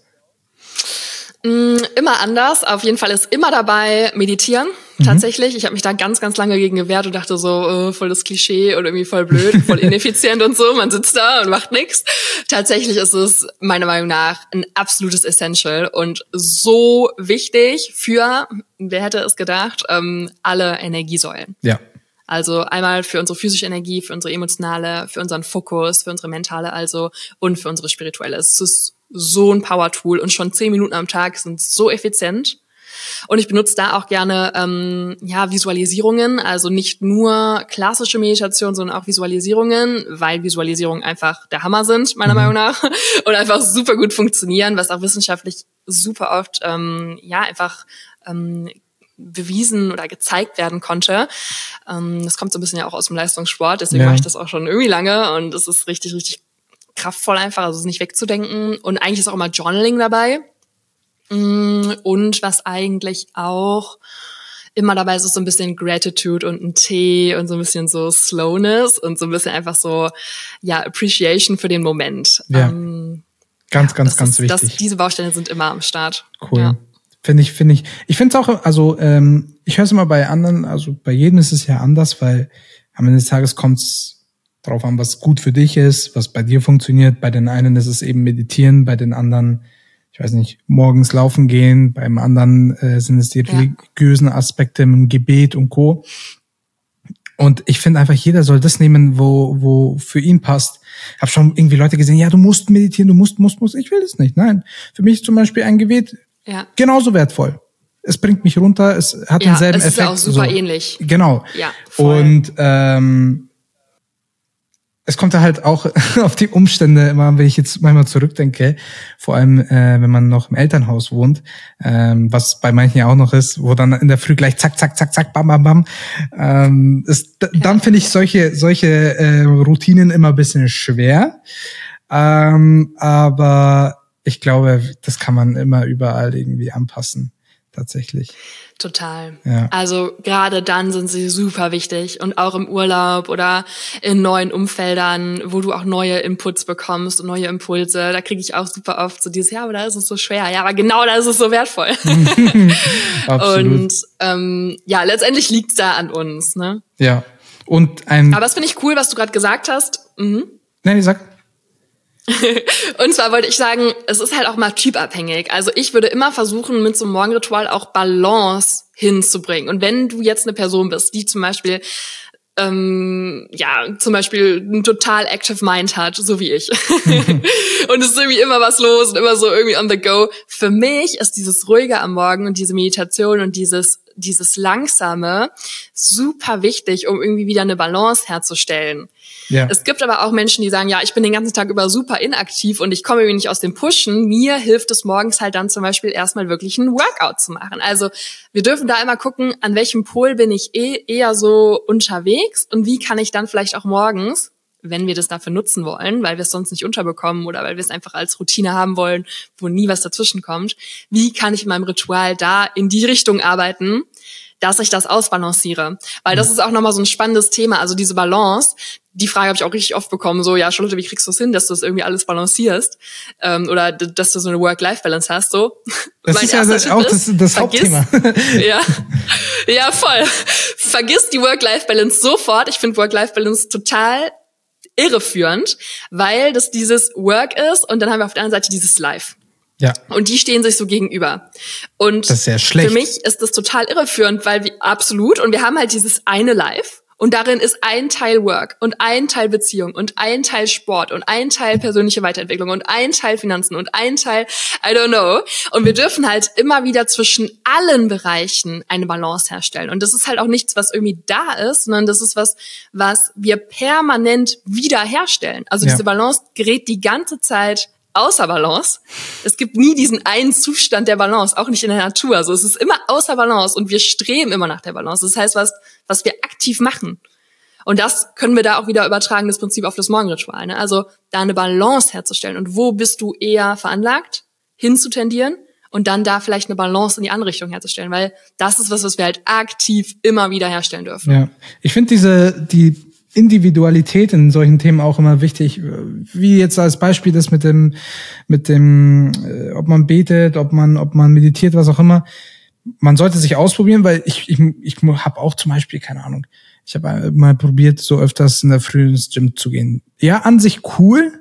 Mm, immer anders. Auf jeden Fall ist immer dabei meditieren. Mhm. Tatsächlich. Ich habe mich da ganz, ganz lange gegen gewehrt und dachte so, äh, voll das Klischee und irgendwie voll blöd, voll ineffizient und so. Man sitzt da und macht nichts. Tatsächlich ist es meiner Meinung nach ein absolutes Essential und so wichtig für, wer hätte es gedacht, ähm, alle Energiesäulen. Ja. Also einmal für unsere physische Energie, für unsere emotionale, für unseren Fokus, für unsere mentale also und für unsere spirituelle. Es ist so ein Power-Tool und schon zehn Minuten am Tag sind so effizient. Und ich benutze da auch gerne ähm, ja Visualisierungen, also nicht nur klassische Meditation, sondern auch Visualisierungen, weil Visualisierungen einfach der Hammer sind meiner mhm. Meinung nach und einfach super gut funktionieren, was auch wissenschaftlich super oft ähm, ja einfach ähm, bewiesen oder gezeigt werden konnte. Ähm, das kommt so ein bisschen ja auch aus dem Leistungssport, deswegen ja. mache ich das auch schon irgendwie lange und es ist richtig, richtig kraftvoll einfach, also es ist nicht wegzudenken. Und eigentlich ist auch immer Journaling dabei. Mm, und was eigentlich auch immer dabei ist es so ein bisschen Gratitude und ein Tee und so ein bisschen so Slowness und so ein bisschen einfach so, ja, Appreciation für den Moment. Ja. Ähm, ganz, ganz, ganz ist, wichtig. Das, diese Bausteine sind immer am Start. Cool. Ja. Finde ich, finde ich. Ich finde es auch, also ähm, ich höre es immer bei anderen, also bei jedem ist es ja anders, weil am Ende des Tages kommt es drauf an, was gut für dich ist, was bei dir funktioniert. Bei den einen ist es eben meditieren, bei den anderen, ich weiß nicht, morgens laufen gehen, beim anderen äh, sind es die ja. religiösen Aspekte im Gebet und Co. Und ich finde einfach, jeder soll das nehmen, wo, wo für ihn passt. Hab schon irgendwie Leute gesehen, ja, du musst meditieren, du musst, musst, musst. Ich will das nicht. Nein. Für mich ist zum Beispiel ein Gebet ja. genauso wertvoll. Es bringt mich runter, es hat ja, denselben Effekt. Ja, es ist auch super so. ähnlich. Genau. Ja, voll. Und ähm, es kommt da halt auch auf die Umstände immer, wenn ich jetzt manchmal zurückdenke, vor allem äh, wenn man noch im Elternhaus wohnt, ähm, was bei manchen ja auch noch ist, wo dann in der Früh gleich zack, zack, zack, zack, bam, bam, bam. Ähm, ist, dann finde ich solche solche äh, Routinen immer ein bisschen schwer. Ähm, aber ich glaube, das kann man immer überall irgendwie anpassen, tatsächlich. Total. Ja. Also gerade dann sind sie super wichtig und auch im Urlaub oder in neuen Umfeldern, wo du auch neue Inputs bekommst und neue Impulse. Da kriege ich auch super oft so dieses, ja, aber da ist es so schwer. Ja, aber genau da ist es so wertvoll. Und ähm, ja, letztendlich liegt's da an uns. Ne? Ja. Und ein. Aber das finde ich cool, was du gerade gesagt hast. Mhm. Nein, sag. und zwar wollte ich sagen, es ist halt auch mal typabhängig. Also ich würde immer versuchen, mit so einem Morgenritual auch Balance hinzubringen. Und wenn du jetzt eine Person bist, die zum Beispiel ähm, ja, zum Beispiel ein total active Mind hat, so wie ich. und es ist irgendwie immer was los und immer so irgendwie on the go. Für mich ist dieses Ruhige am Morgen und diese Meditation und dieses, dieses Langsame super wichtig, um irgendwie wieder eine Balance herzustellen. Ja. Es gibt aber auch Menschen, die sagen, ja, ich bin den ganzen Tag über super inaktiv und ich komme irgendwie nicht aus dem Pushen. Mir hilft es morgens halt dann zum Beispiel erstmal wirklich ein Workout zu machen. Also wir dürfen da immer gucken, an welchem Pol bin ich eh eher so unterwegs und wie kann ich dann vielleicht auch morgens wenn wir das dafür nutzen wollen, weil wir es sonst nicht unterbekommen oder weil wir es einfach als Routine haben wollen, wo nie was dazwischen kommt. Wie kann ich in meinem Ritual da in die Richtung arbeiten, dass ich das ausbalanciere. Weil das mhm. ist auch nochmal so ein spannendes Thema. Also diese Balance, die Frage habe ich auch richtig oft bekommen, so, ja, Charlotte, wie kriegst du es hin, dass du das irgendwie alles balancierst? Ähm, oder dass du so eine Work-Life-Balance hast, so. Das mein ist ja das auch das, das Hauptthema. ja, ja, voll. Vergiss die Work-Life-Balance sofort. Ich finde Work-Life-Balance total irreführend, weil das dieses Work ist und dann haben wir auf der anderen Seite dieses Life. Ja. Und die stehen sich so gegenüber. Und das ist sehr schlecht. für mich ist das total irreführend, weil wir absolut und wir haben halt dieses eine Live und darin ist ein Teil Work und ein Teil Beziehung und ein Teil Sport und ein Teil persönliche Weiterentwicklung und ein Teil Finanzen und ein Teil I don't know. Und wir dürfen halt immer wieder zwischen allen Bereichen eine Balance herstellen. Und das ist halt auch nichts, was irgendwie da ist, sondern das ist was, was wir permanent wiederherstellen. Also ja. diese Balance gerät die ganze Zeit außer Balance. Es gibt nie diesen einen Zustand der Balance, auch nicht in der Natur. Also es ist immer außer Balance und wir streben immer nach der Balance. Das heißt, was, was wir aktiv machen. Und das können wir da auch wieder übertragen, das Prinzip auf das Morgenritual. Ne? Also da eine Balance herzustellen. Und wo bist du eher veranlagt, hinzutendieren und dann da vielleicht eine Balance in die andere Richtung herzustellen, weil das ist was, was wir halt aktiv immer wieder herstellen dürfen. Ja, ich finde diese die Individualität in solchen Themen auch immer wichtig. Wie jetzt als Beispiel das mit dem, mit dem, äh, ob man betet, ob man, ob man meditiert, was auch immer. Man sollte sich ausprobieren, weil ich, ich, ich habe auch zum Beispiel, keine Ahnung, ich habe mal probiert, so öfters in der Früh ins Gym zu gehen. Ja, an sich cool,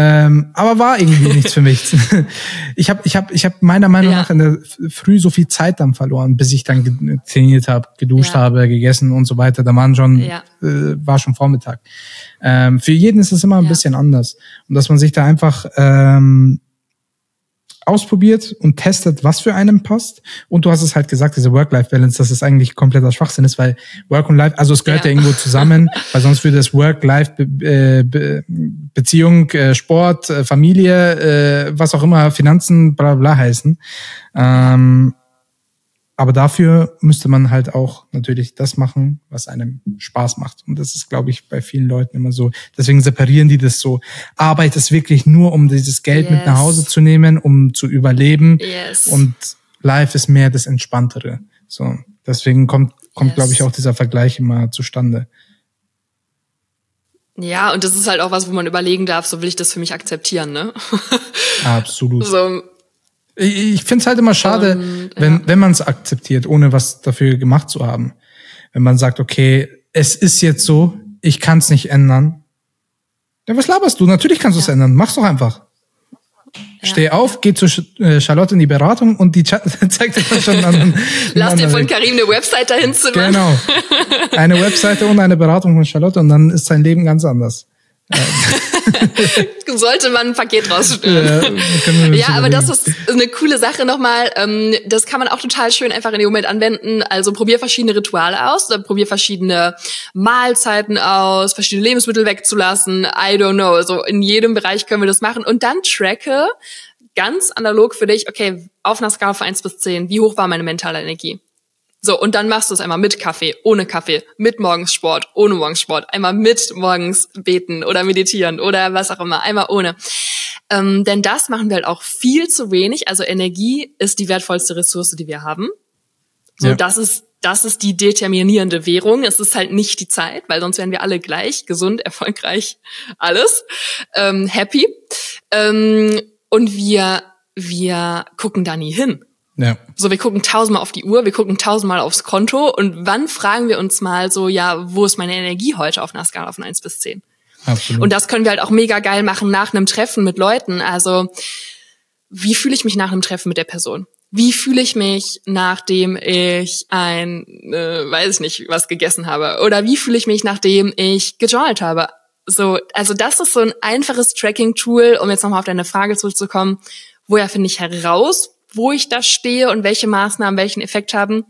ähm, aber war irgendwie nichts für mich. ich habe ich hab, ich hab meiner Meinung ja. nach in der Früh so viel Zeit dann verloren, bis ich dann trainiert habe, geduscht ja. habe, gegessen und so weiter. Da waren schon, ja. äh, war schon Vormittag. Ähm, für jeden ist es immer ein bisschen anders. Und dass man sich da einfach ähm, ausprobiert und testet, was für einen passt. Und du hast es halt gesagt, diese Work-Life-Balance, dass es eigentlich kompletter Schwachsinn ist, weil Work und Life, also es gehört ja, ja irgendwo zusammen, weil sonst würde es Work-Life-Beziehung, äh, Sport, äh, Familie, äh, was auch immer, Finanzen, bla bla heißen. Ähm, aber dafür müsste man halt auch natürlich das machen, was einem Spaß macht. Und das ist, glaube ich, bei vielen Leuten immer so. Deswegen separieren die das so. Arbeit ist wirklich nur, um dieses Geld yes. mit nach Hause zu nehmen, um zu überleben. Yes. Und Life ist mehr das Entspanntere. So, deswegen kommt, kommt, Yes. glaube ich, auch dieser Vergleich immer zustande. Ja, und das ist halt auch was, wo man überlegen darf, so will ich das für mich akzeptieren, ne? Absolut. so, Ich, finde es halt immer schade, Und, wenn, wenn man es akzeptiert, ohne was dafür gemacht zu haben. Wenn man sagt, okay, es ist jetzt so, ich kann es nicht ändern. Ja, was laberst du? Natürlich kannst du es ändern. Mach's doch einfach. Steh auf, geh zu äh, Charlotte in die Beratung und die zeigt dir dann schon einen lass dir von. Karim eine Website dahin zimmern. Genau. Eine Webseite und eine Beratung von Charlotte und dann ist sein Leben ganz anders. Sollte man ein Paket wir uns Ja, aber das ist eine coole Sache nochmal. Ähm, das kann man auch total schön einfach in dem Moment anwenden. Also probier verschiedene Rituale aus, oder probier verschiedene Mahlzeiten aus, verschiedene Lebensmittel wegzulassen. I don't know. Also in jedem Bereich können wir das machen. Und dann tracke ganz analog für dich, okay, auf einer Skala von 1 bis 10, wie hoch war meine mentale Energie? So, und dann machst du es einmal mit Kaffee, ohne Kaffee, mit Morgenssport, ohne Morgenssport, einmal mit morgens beten oder meditieren oder was auch immer, einmal ohne. Ähm, denn das machen wir halt auch viel zu wenig. Also Energie ist die wertvollste Ressource, die wir haben. So, Ja. das ist das ist die determinierende Währung. Es ist halt nicht die Zeit, weil sonst wären wir alle gleich, gesund, erfolgreich, alles, ähm, happy. Ähm, und wir wir gucken da nie hin. Ja. So, wir gucken tausendmal auf die Uhr, wir gucken tausendmal aufs Konto und wann fragen wir uns mal so, ja, wo ist meine Energie heute auf einer Skala von 1 bis 10? Absolut. Und das können wir halt auch mega geil machen nach einem Treffen mit Leuten. Also, wie fühle ich mich nach einem Treffen mit der Person? Wie fühle ich mich, nachdem ich ein, äh, weiß ich nicht, was gegessen habe? Oder wie fühle ich mich, nachdem ich gejournalt habe? So, also das ist so ein einfaches Tracking-Tool, um jetzt nochmal auf deine Frage zurückzukommen. Woher finde ich heraus, wo ich da stehe und welche Maßnahmen welchen Effekt haben?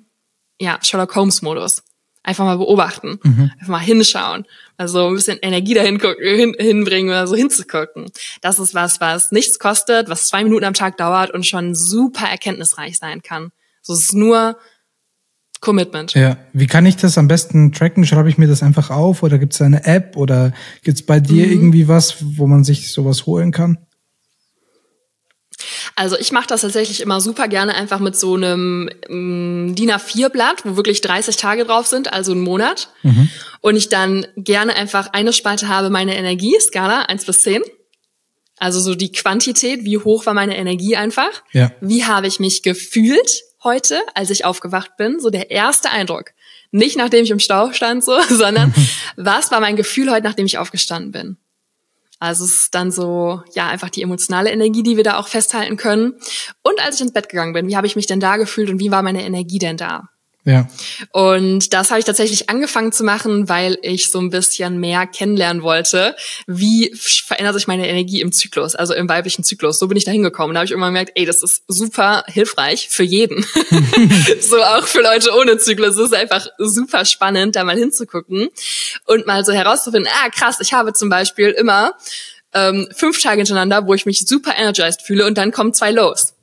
Ja, Sherlock Holmes-Modus. Einfach mal beobachten, einfach mal hinschauen, also ein bisschen Energie dahin gucken, hin, hinbringen oder so hinzugucken. Das ist was, was nichts kostet, was zwei Minuten am Tag dauert und schon super erkenntnisreich sein kann. So es ist nur Commitment. Ja, wie kann ich das am besten tracken? Schreibe ich mir das einfach auf oder gibt es eine App oder gibt es bei dir Mhm. irgendwie was, wo man sich sowas holen kann? Also ich mache das tatsächlich immer super gerne einfach mit so einem ähm, DIN A4-Blatt, wo wirklich 30 Tage drauf sind, also einen Monat. Und ich dann gerne einfach eine Spalte habe, meine Energieskala, 1 bis 10. Also so die Quantität, wie hoch war meine Energie einfach. Ja. Wie habe ich mich gefühlt heute, als ich aufgewacht bin? So der erste Eindruck. Nicht nachdem ich im Stau stand, so, sondern was war mein Gefühl heute, nachdem ich aufgestanden bin? Also es ist dann so, ja, einfach die emotionale Energie, die wir da auch festhalten können. Und als ich ins Bett gegangen bin, wie habe ich mich denn da gefühlt und wie war meine Energie denn da? Ja. Und das habe ich tatsächlich angefangen zu machen, weil ich so ein bisschen mehr kennenlernen wollte, wie verändert sich meine Energie im Zyklus, also im weiblichen Zyklus. So bin ich da hingekommen. Da habe ich irgendwann gemerkt, ey, das ist super hilfreich für jeden. so auch für Leute ohne Zyklus. Es ist einfach super spannend, da mal hinzugucken und mal so herauszufinden, ah krass, ich habe zum Beispiel immer ähm, fünf Tage hintereinander, wo ich mich super energized fühle und dann kommen zwei Lows.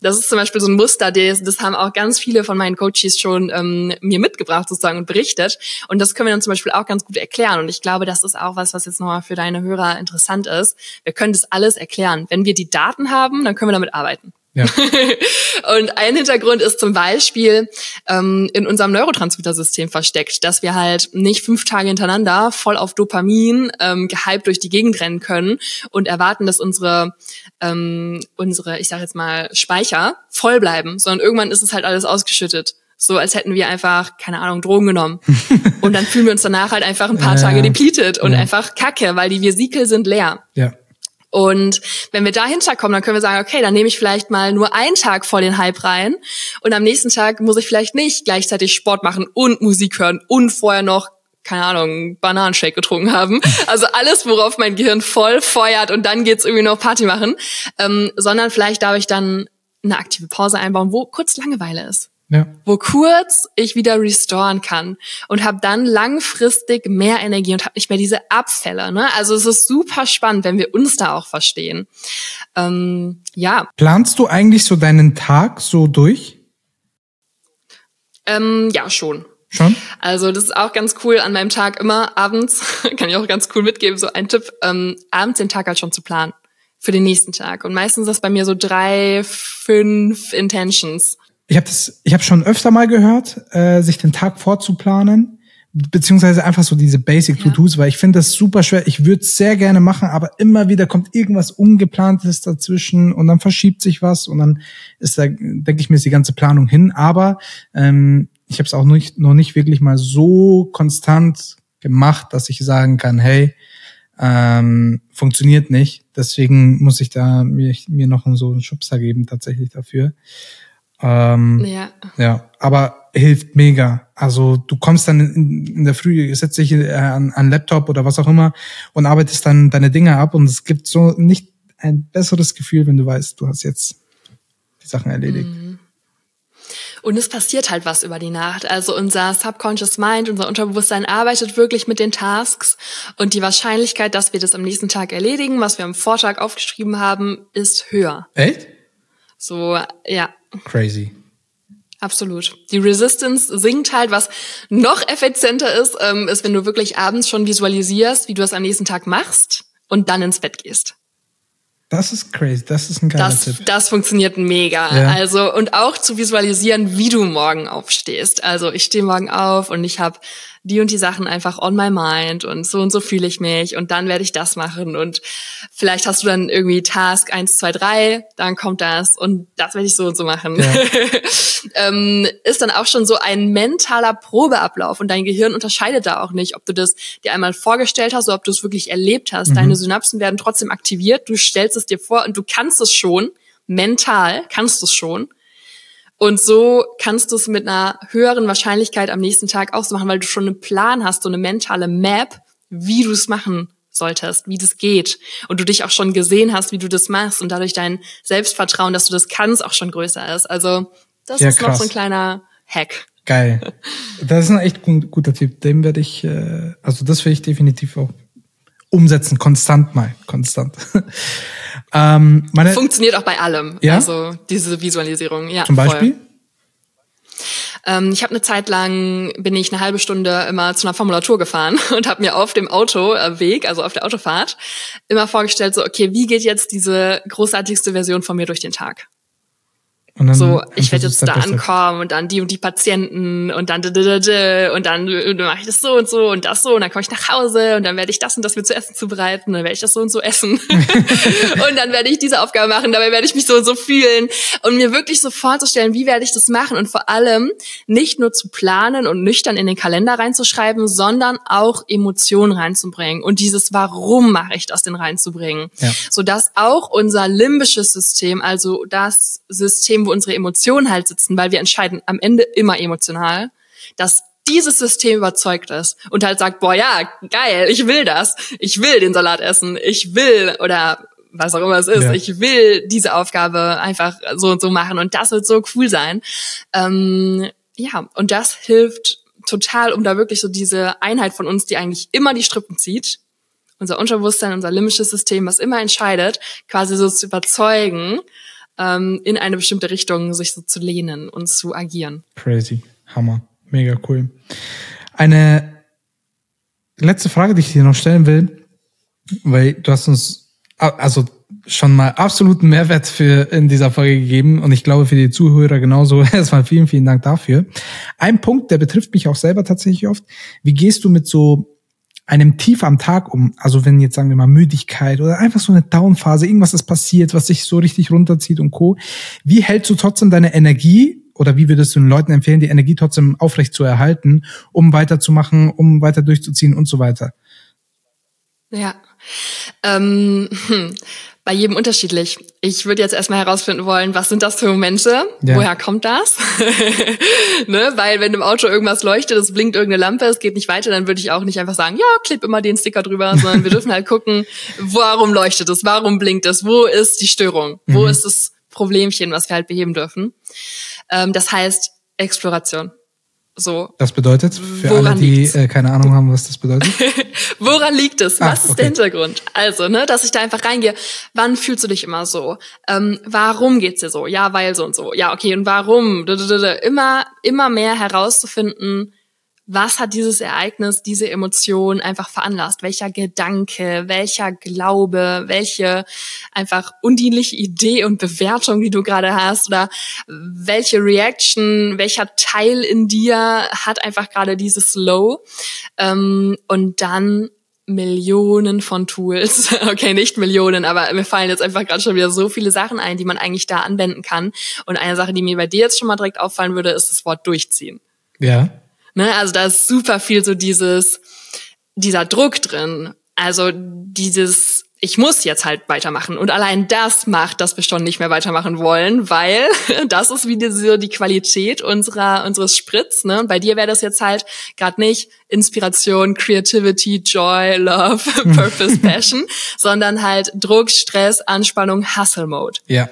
Das ist zum Beispiel so ein Muster, das, das haben auch ganz viele von meinen Coaches schon ähm, mir mitgebracht sozusagen und berichtet. Und das können wir dann zum Beispiel auch ganz gut erklären. Und ich glaube, das ist auch was, was jetzt nochmal für deine Hörer interessant ist. Wir können das alles erklären. Wenn wir die Daten haben, dann können wir damit arbeiten. Ja. Und ein Hintergrund ist zum Beispiel ähm, in unserem Neurotransmittersystem versteckt, dass wir halt nicht fünf Tage hintereinander voll auf Dopamin ähm, gehypt durch die Gegend rennen können und erwarten, dass unsere ähm, unsere, ich sage jetzt mal Speicher voll bleiben, sondern irgendwann ist es halt alles ausgeschüttet. So als hätten wir einfach, keine Ahnung, Drogen genommen. Und dann fühlen wir uns danach halt einfach ein paar Ja. Tage depleted und Ja. einfach kacke, weil die Vesikel sind leer. Ja. Und wenn wir dahinter kommen, dann können wir sagen, okay, dann nehme ich vielleicht mal nur einen Tag vor den Hype rein und am nächsten Tag muss ich vielleicht nicht gleichzeitig Sport machen und Musik hören und vorher noch keine Ahnung, Bananenshake getrunken haben. Also alles, worauf mein Gehirn voll feuert und dann geht's irgendwie noch Party machen. Ähm, sondern vielleicht darf ich dann eine aktive Pause einbauen, wo kurz Langeweile ist Ja. wo kurz ich wieder restoren kann und habe dann langfristig mehr Energie und habe nicht mehr diese Abfälle. Ne? Also es ist super spannend, wenn wir uns da auch verstehen. Ähm, ja, Planst du eigentlich so deinen Tag so durch? ähm, ja schon. Schon? Also das ist auch ganz cool an meinem Tag immer abends, kann ich auch ganz cool mitgeben, so ein Tipp, ähm, abends den Tag halt schon zu planen für den nächsten Tag. Und meistens ist das bei mir so drei, fünf Intentions. Ich habe das, ich habe schon öfter mal gehört, äh, sich den Tag vorzuplanen beziehungsweise einfach so diese Basic To-Dos, ja. weil ich finde das super schwer. Ich würde es sehr gerne machen, aber immer wieder kommt irgendwas Ungeplantes dazwischen und dann verschiebt sich was und dann ist da, denke ich mir, ist die ganze Planung hin. Aber ähm, ich habe es auch nicht, noch nicht wirklich mal so konstant gemacht, dass ich sagen kann, hey, ähm, funktioniert nicht. Deswegen muss ich da mir, mir noch so einen Schubser geben tatsächlich dafür. Ähm, ja. ja, aber hilft mega. Also du kommst dann in, in der Früh, setzt dich äh, an, an Laptop oder was auch immer und arbeitest dann deine Dinge ab und es gibt so nicht ein besseres Gefühl, wenn du weißt, du hast jetzt die Sachen erledigt. Mhm. Und es passiert halt was über die Nacht. Also unser Subconscious Mind, unser Unterbewusstsein arbeitet wirklich mit den Tasks und die Wahrscheinlichkeit, dass wir das am nächsten Tag erledigen, was wir am Vortag aufgeschrieben haben, ist höher. Echt? So, ja. Crazy. Absolut. Die Resistance sinkt halt, was noch effizienter ist, ähm, ist, wenn du wirklich abends schon visualisierst, wie du es am nächsten Tag machst und dann ins Bett gehst. Das ist crazy. Das ist ein geiler das, Tipp. Das funktioniert mega. Ja. Also und auch zu visualisieren, wie du morgen aufstehst. Also ich stehe morgen auf und ich habe die und die Sachen einfach on my mind und so und so fühle ich mich und dann werde ich das machen und vielleicht hast du dann irgendwie Task eins, zwei, drei, dann kommt das und das werde ich so und so machen. Ja. ähm, ist dann auch schon so ein mentaler Probeablauf und dein Gehirn unterscheidet da auch nicht, ob du das dir einmal vorgestellt hast oder ob du es wirklich erlebt hast. Mhm. Deine Synapsen werden trotzdem aktiviert, du stellst es dir vor und du kannst es schon, mental kannst du es schon und so kannst du es mit einer höheren Wahrscheinlichkeit am nächsten Tag auch so machen, weil du schon einen Plan hast, so eine mentale Map, wie du es machen solltest, wie das geht. Und du dich auch schon gesehen hast, wie du das machst und dadurch dein Selbstvertrauen, dass du das kannst, auch schon größer ist. Also das ja, ist krass. noch so ein kleiner Hack. Geil. Das ist ein echt guter Tipp. Dem werde ich, äh, also das werde ich definitiv auch umsetzen, konstant mal, konstant. ähm, meine, Funktioniert auch bei allem. Ja? Also diese Visualisierung. Ja, Zum Beispiel? Ähm, ich habe eine Zeit lang bin ich eine halbe Stunde immer zu einer Formulatur gefahren und habe mir auf dem Autoweg, also auf der Autofahrt, immer vorgestellt, so okay, wie geht jetzt diese großartigste Version von mir durch den Tag? So, ich werde jetzt da ankommen und dann die und die Patienten und dann und dann mache ich das so und so und das so. Und dann komme ich nach Hause und dann werde ich das und das mir zu essen zubereiten. Und dann werde ich das so und so essen. Und dann werde ich diese Aufgabe machen, dabei werde ich mich so und so fühlen. Und mir wirklich so vorzustellen, wie werde ich das machen. Und vor allem nicht nur zu planen und nüchtern in den Kalender reinzuschreiben, sondern auch Emotionen reinzubringen. Und dieses Warum mache ich das denn reinzubringen, ja. so dass auch unser limbisches System, also das System, wo unsere Emotionen halt sitzen, weil wir entscheiden am Ende immer emotional, dass dieses System überzeugt ist und halt sagt, boah, ja, geil, ich will das. Ich will den Salat essen. Ich will oder was auch immer es ist. Ja. Ich will diese Aufgabe einfach so und so machen und das wird so cool sein. Ähm, ja, und das hilft total, um da wirklich so diese Einheit von uns, die eigentlich immer die Strippen zieht, unser Unterbewusstsein, unser limbisches System, was immer entscheidet, quasi so zu überzeugen, ähm, in eine bestimmte Richtung sich so zu lehnen und zu agieren. Crazy. Hammer. Mega cool. Eine letzte Frage, die ich dir noch stellen will, weil du hast uns also schon mal absoluten Mehrwert für in dieser Folge gegeben und ich glaube für die Zuhörer genauso. Erstmal vielen, vielen Dank dafür. Ein Punkt, der betrifft mich auch selber tatsächlich oft. Wie gehst du mit so einem Tief am Tag um. Also wenn jetzt sagen wir mal Müdigkeit oder einfach so eine Downphase, irgendwas ist passiert, was sich so richtig runterzieht und co. Wie hältst du trotzdem deine Energie oder wie würdest du den Leuten empfehlen, die Energie trotzdem aufrecht zu erhalten, um weiterzumachen, um weiter durchzuziehen und so weiter? Ja. Ähm, hm bei jedem unterschiedlich. Ich würde jetzt erstmal herausfinden wollen, was sind das für Momente? Ja. Woher kommt das? ne? Weil wenn im Auto irgendwas leuchtet, es blinkt irgendeine Lampe, es geht nicht weiter, dann würde ich auch nicht einfach sagen, ja, klipp immer den Sticker drüber, sondern wir dürfen halt gucken, warum leuchtet es, warum blinkt es, wo ist die Störung, wo mhm. ist das Problemchen, was wir halt beheben dürfen. Ähm, das heißt Exploration. So. Das bedeutet, für alle, die äh, keine Ahnung haben, was das bedeutet? Woran liegt es? Was ah, ist okay. der Hintergrund? Also, ne, dass ich da einfach reingehe. Wann fühlst du dich immer so? Ähm, warum geht's dir so? Ja, weil so und so. Ja, okay, und warum? Immer, immer mehr herauszufinden, was hat dieses Ereignis, diese Emotion einfach veranlasst? Welcher Gedanke, welcher Glaube, welche einfach undienliche Idee und Bewertung, die du gerade hast oder welche Reaction, welcher Teil in dir hat einfach gerade dieses Low? Ähm, und dann Millionen von Tools. Okay, nicht Millionen, aber mir fallen jetzt einfach gerade schon wieder so viele Sachen ein, die man eigentlich da anwenden kann. Und eine Sache, die mir bei dir jetzt schon mal direkt auffallen würde, ist das Wort durchziehen. Ja. Ne? Also da ist super viel so dieses, dieser Druck drin. Also dieses, ich muss jetzt halt weitermachen. Und allein das macht, dass wir schon nicht mehr weitermachen wollen, weil das ist wieder so die Qualität unserer, unseres Spritz. Ne? Und bei dir wäre das jetzt halt gerade nicht Inspiration, Creativity, Joy, Love, Purpose, Passion, sondern halt Druck, Stress, Anspannung, Hustle Mode. Ja.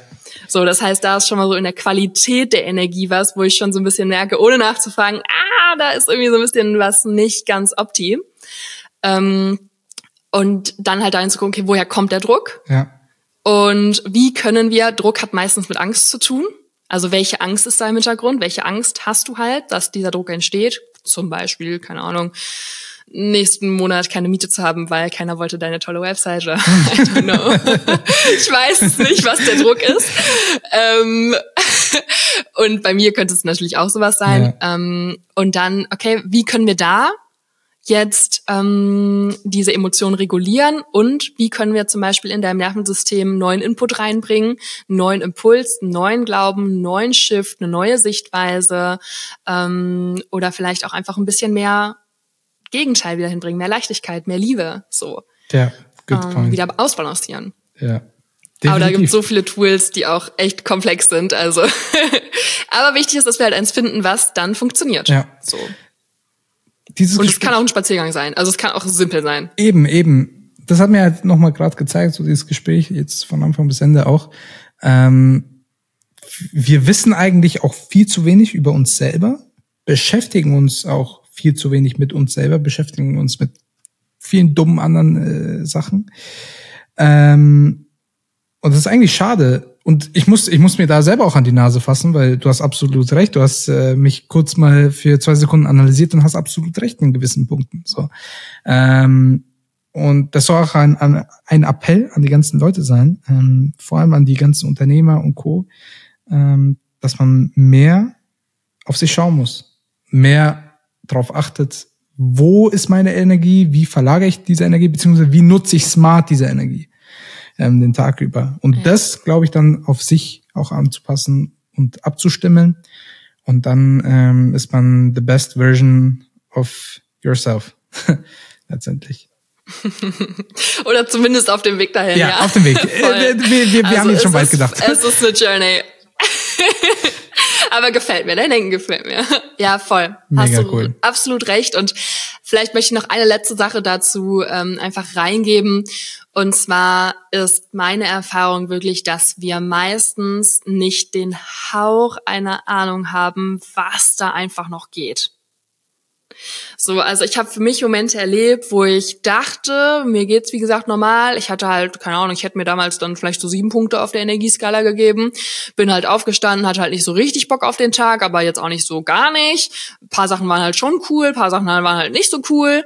So, das heißt, da ist schon mal so in der Qualität der Energie was, wo ich schon so ein bisschen merke, ohne nachzufragen, ah, da ist irgendwie so ein bisschen was nicht ganz opti. Ähm, und dann halt dahin zu gucken, okay, woher kommt der Druck? Ja. Und wie können wir, Druck hat meistens mit Angst zu tun. Also welche Angst ist da im Hintergrund? Welche Angst hast du halt, dass dieser Druck entsteht? Zum Beispiel, keine Ahnung, nächsten Monat keine Miete zu haben, weil keiner wollte deine tolle Webseite. I don't know. ich weiß nicht, was der Druck ist. Ähm, und bei mir könnte es natürlich auch sowas sein. Ja. Ähm, und dann, okay, wie können wir da jetzt ähm, diese Emotionen regulieren und wie können wir zum Beispiel in deinem Nervensystem neuen Input reinbringen, neuen Impuls, neuen Glauben, neuen Shift, eine neue Sichtweise ähm, oder vielleicht auch einfach ein bisschen mehr Gegenteil wieder hinbringen, mehr Leichtigkeit, mehr Liebe, so. Ja, good ähm, point. Wieder ausbalancieren. Ja. Definitiv. Aber da gibt es so viele Tools, die auch echt komplex sind. Also, aber wichtig ist, dass wir halt eins finden, was dann funktioniert. Ja. So. Dieses Und es kann auch ein Spaziergang sein. Also es kann auch simpel sein. Eben, eben. Das hat mir halt nochmal gerade gezeigt, so dieses Gespräch jetzt von Anfang bis Ende auch. Ähm, wir wissen eigentlich auch viel zu wenig über uns selber, beschäftigen uns auch viel zu wenig mit uns selber, beschäftigen uns mit vielen dummen anderen äh, Sachen. Ähm, und das ist eigentlich schade. Und ich muss, ich muss mir da selber auch an die Nase fassen, weil du hast absolut recht. Du hast äh, mich kurz mal für zwei Sekunden analysiert und hast absolut recht in gewissen Punkten. So. Ähm, und das soll auch ein, ein, Appell an die ganzen Leute sein, ähm, vor allem an die ganzen Unternehmer und Co., ähm, dass man mehr auf sich schauen muss, mehr darauf achtet, wo ist meine Energie, wie verlagere ich diese Energie, beziehungsweise wie nutze ich smart diese Energie ähm, den Tag über. Und ja. das, glaube ich, dann auf sich auch anzupassen und abzustimmen. Und dann ähm, ist man the best version of yourself, letztendlich. Oder zumindest auf dem Weg dahin. Ja, ja. auf dem Weg. wir, wir, wir also haben jetzt schon weit gedacht. Es ist eine Journey. Aber gefällt mir, dein Denken gefällt mir. Ja, voll. Mega Hast du cool. absolut recht. Und vielleicht möchte ich noch eine letzte Sache dazu ähm, einfach reingeben. Und zwar ist meine Erfahrung wirklich, dass wir meistens nicht den Hauch einer Ahnung haben, was da einfach noch geht. So, also ich habe für mich Momente erlebt, wo ich dachte, mir geht's wie gesagt normal. Ich hatte halt, keine Ahnung, ich hätte mir damals dann vielleicht so sieben Punkte auf der Energieskala gegeben. Bin halt aufgestanden, hatte halt nicht so richtig Bock auf den Tag, aber jetzt auch nicht so gar nicht. Ein paar Sachen waren halt schon cool, paar Sachen waren halt nicht so cool.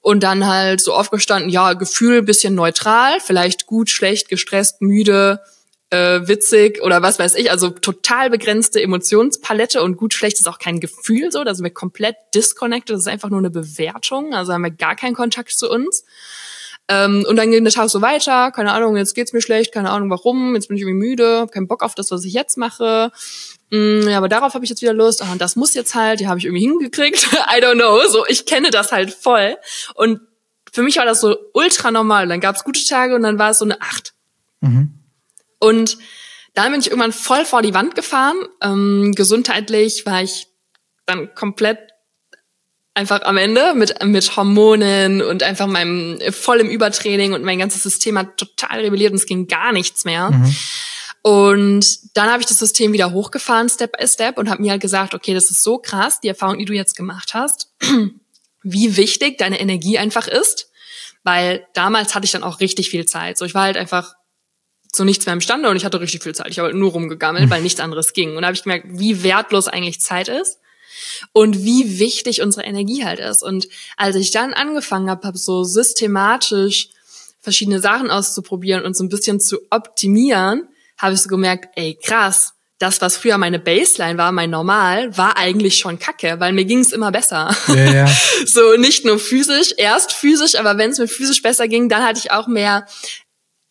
Und dann halt so aufgestanden, ja, Gefühl bisschen neutral, vielleicht gut, schlecht, gestresst, müde, äh, witzig oder was weiß ich, also total begrenzte Emotionspalette und gut, schlecht ist auch kein Gefühl so, da sind wir komplett disconnected, das ist einfach nur eine Bewertung, also haben wir gar keinen Kontakt zu uns. Ähm, und dann geht der Tag so weiter, keine Ahnung, jetzt geht's mir schlecht, keine Ahnung warum, jetzt bin ich irgendwie müde, hab keinen Bock auf das, was ich jetzt mache. Mm, ja, aber darauf habe ich jetzt wieder Lust. Ah, und das muss jetzt halt, die habe ich irgendwie hingekriegt. I don't know. So, ich kenne das halt voll. Und für mich war das so ultra normal. Dann gab's gute Tage und dann war es so eine Acht. Mhm. Und dann bin ich irgendwann voll vor die Wand gefahren. Ähm, gesundheitlich war ich dann komplett einfach am Ende mit, mit Hormonen und einfach meinem voll im Übertraining und mein ganzes System hat total rebelliert und es ging gar nichts mehr. Mhm. Und dann habe ich das System wieder hochgefahren, Step by Step, und habe mir halt gesagt, okay, das ist so krass, die Erfahrung, die du jetzt gemacht hast, wie wichtig deine Energie einfach ist. Weil damals hatte ich dann auch richtig viel Zeit. So, ich war halt einfach zu nichts mehr imstande und ich hatte richtig viel Zeit. Ich habe halt nur rumgegammelt, mhm. weil nichts anderes ging. Und da habe ich gemerkt, wie wertlos eigentlich Zeit ist. und wie wichtig unsere Energie halt ist. Und als ich dann angefangen habe, hab so systematisch verschiedene Sachen auszuprobieren und so ein bisschen zu optimieren, habe ich so gemerkt, ey, krass, das, was früher meine Baseline war, mein Normal, war eigentlich schon kacke, weil mir ging es immer besser. Ja, ja. so nicht nur physisch, erst physisch, aber wenn es mir physisch besser ging, dann hatte ich auch mehr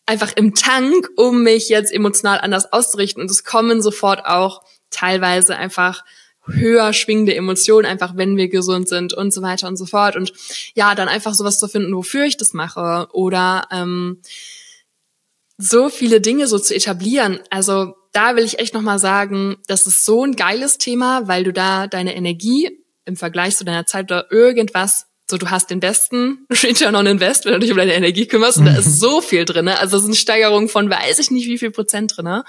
einfach im Tank, um mich jetzt emotional anders auszurichten. Und es kommen sofort auch teilweise einfach höher schwingende Emotionen, einfach wenn wir gesund sind und so weiter und so fort. Und ja, dann einfach sowas zu finden, wofür ich das mache. Oder ähm, so viele Dinge so zu etablieren. Also da will ich echt nochmal sagen, das ist so ein geiles Thema, weil du da deine Energie im Vergleich zu deiner Zeit oder irgendwas, so du hast den besten Return on Invest, wenn du dich um deine Energie kümmerst, und da ist so viel drinne. Also es ist eine Steigerung von weiß ich nicht wie viel Prozent drinne.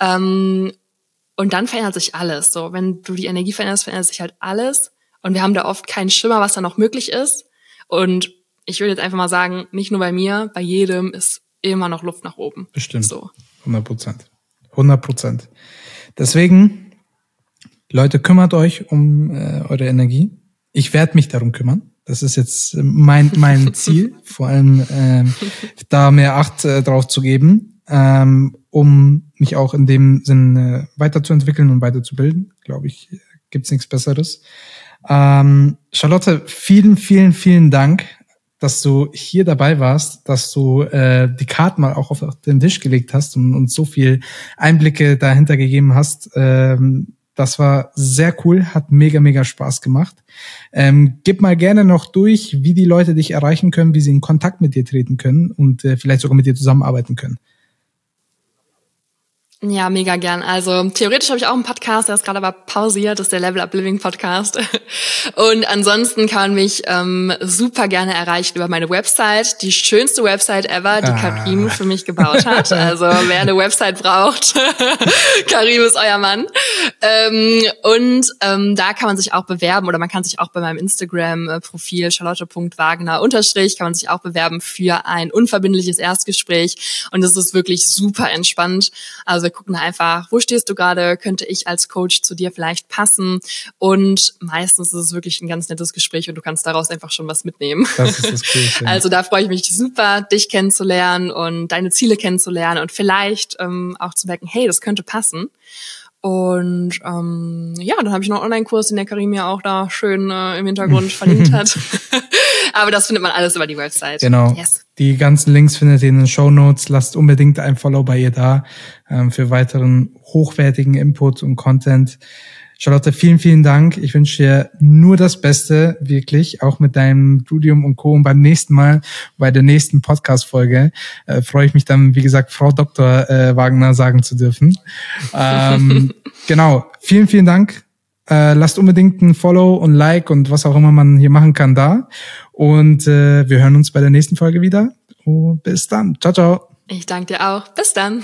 Ähm, und dann verändert sich alles. So, wenn du die Energie veränderst, verändert sich halt alles. Und wir haben da oft keinen Schimmer, was da noch möglich ist. Und ich würde jetzt einfach mal sagen, nicht nur bei mir, bei jedem ist immer noch Luft nach oben. Bestimmt. So. 100 Prozent. 100 Prozent. Deswegen, Leute, kümmert euch um äh, eure Energie. Ich werde mich darum kümmern. Das ist jetzt äh, mein, mein Ziel, vor allem äh, da mehr Acht äh, drauf zu geben, ähm, um mich auch in dem Sinn äh, weiterzuentwickeln und weiterzubilden. Glaube ich, gibt's nichts Besseres. Ähm, Charlotte, vielen, vielen, vielen Dank dass du hier dabei warst, dass du äh, die Karten mal auch auf den Tisch gelegt hast und uns so viel Einblicke dahinter gegeben hast. Ähm, das war sehr cool, hat mega, mega Spaß gemacht. Ähm, gib mal gerne noch durch, wie die Leute dich erreichen können, wie sie in Kontakt mit dir treten können und äh, vielleicht sogar mit dir zusammenarbeiten können. Ja, mega gern. Also theoretisch habe ich auch einen Podcast, der ist gerade aber pausiert, das ist der Level Up Living Podcast. Und ansonsten kann man mich ähm, super gerne erreichen über meine Website, die schönste Website ever, die ah. Karim für mich gebaut hat. Also wer eine Website braucht, Karim ist euer Mann. Ähm, und ähm, da kann man sich auch bewerben oder man kann sich auch bei meinem Instagram-Profil charlotte.wagner unterstrich kann man sich auch bewerben für ein unverbindliches Erstgespräch. Und es ist wirklich super entspannt. Also wir gucken einfach, wo stehst du gerade, könnte ich als Coach zu dir vielleicht passen und meistens ist es wirklich ein ganz nettes Gespräch und du kannst daraus einfach schon was mitnehmen. Das ist das Coolste. Also da freue ich mich super, dich kennenzulernen und deine Ziele kennenzulernen und vielleicht ähm, auch zu merken, hey, das könnte passen. Und ähm, ja, dann habe ich noch einen Online-Kurs, den der Karim ja auch da schön äh, im Hintergrund verlinkt hat. Aber das findet man alles über die Website. Genau. Yes. Die ganzen Links findet ihr in den Show Notes. Lasst unbedingt ein Follow bei ihr da ähm, für weiteren hochwertigen Input und Content. Charlotte, vielen, vielen Dank. Ich wünsche dir nur das Beste, wirklich, auch mit deinem Studium und Co. Und beim nächsten Mal, bei der nächsten Podcast-Folge, äh, freue ich mich dann, wie gesagt, Frau Dr. Äh, Wagner sagen zu dürfen. Ähm, genau. Vielen, vielen Dank. Äh, lasst unbedingt ein Follow und Like und was auch immer man hier machen kann da. Und äh, wir hören uns bei der nächsten Folge wieder. Und bis dann. Ciao, ciao. Ich danke dir auch. Bis dann.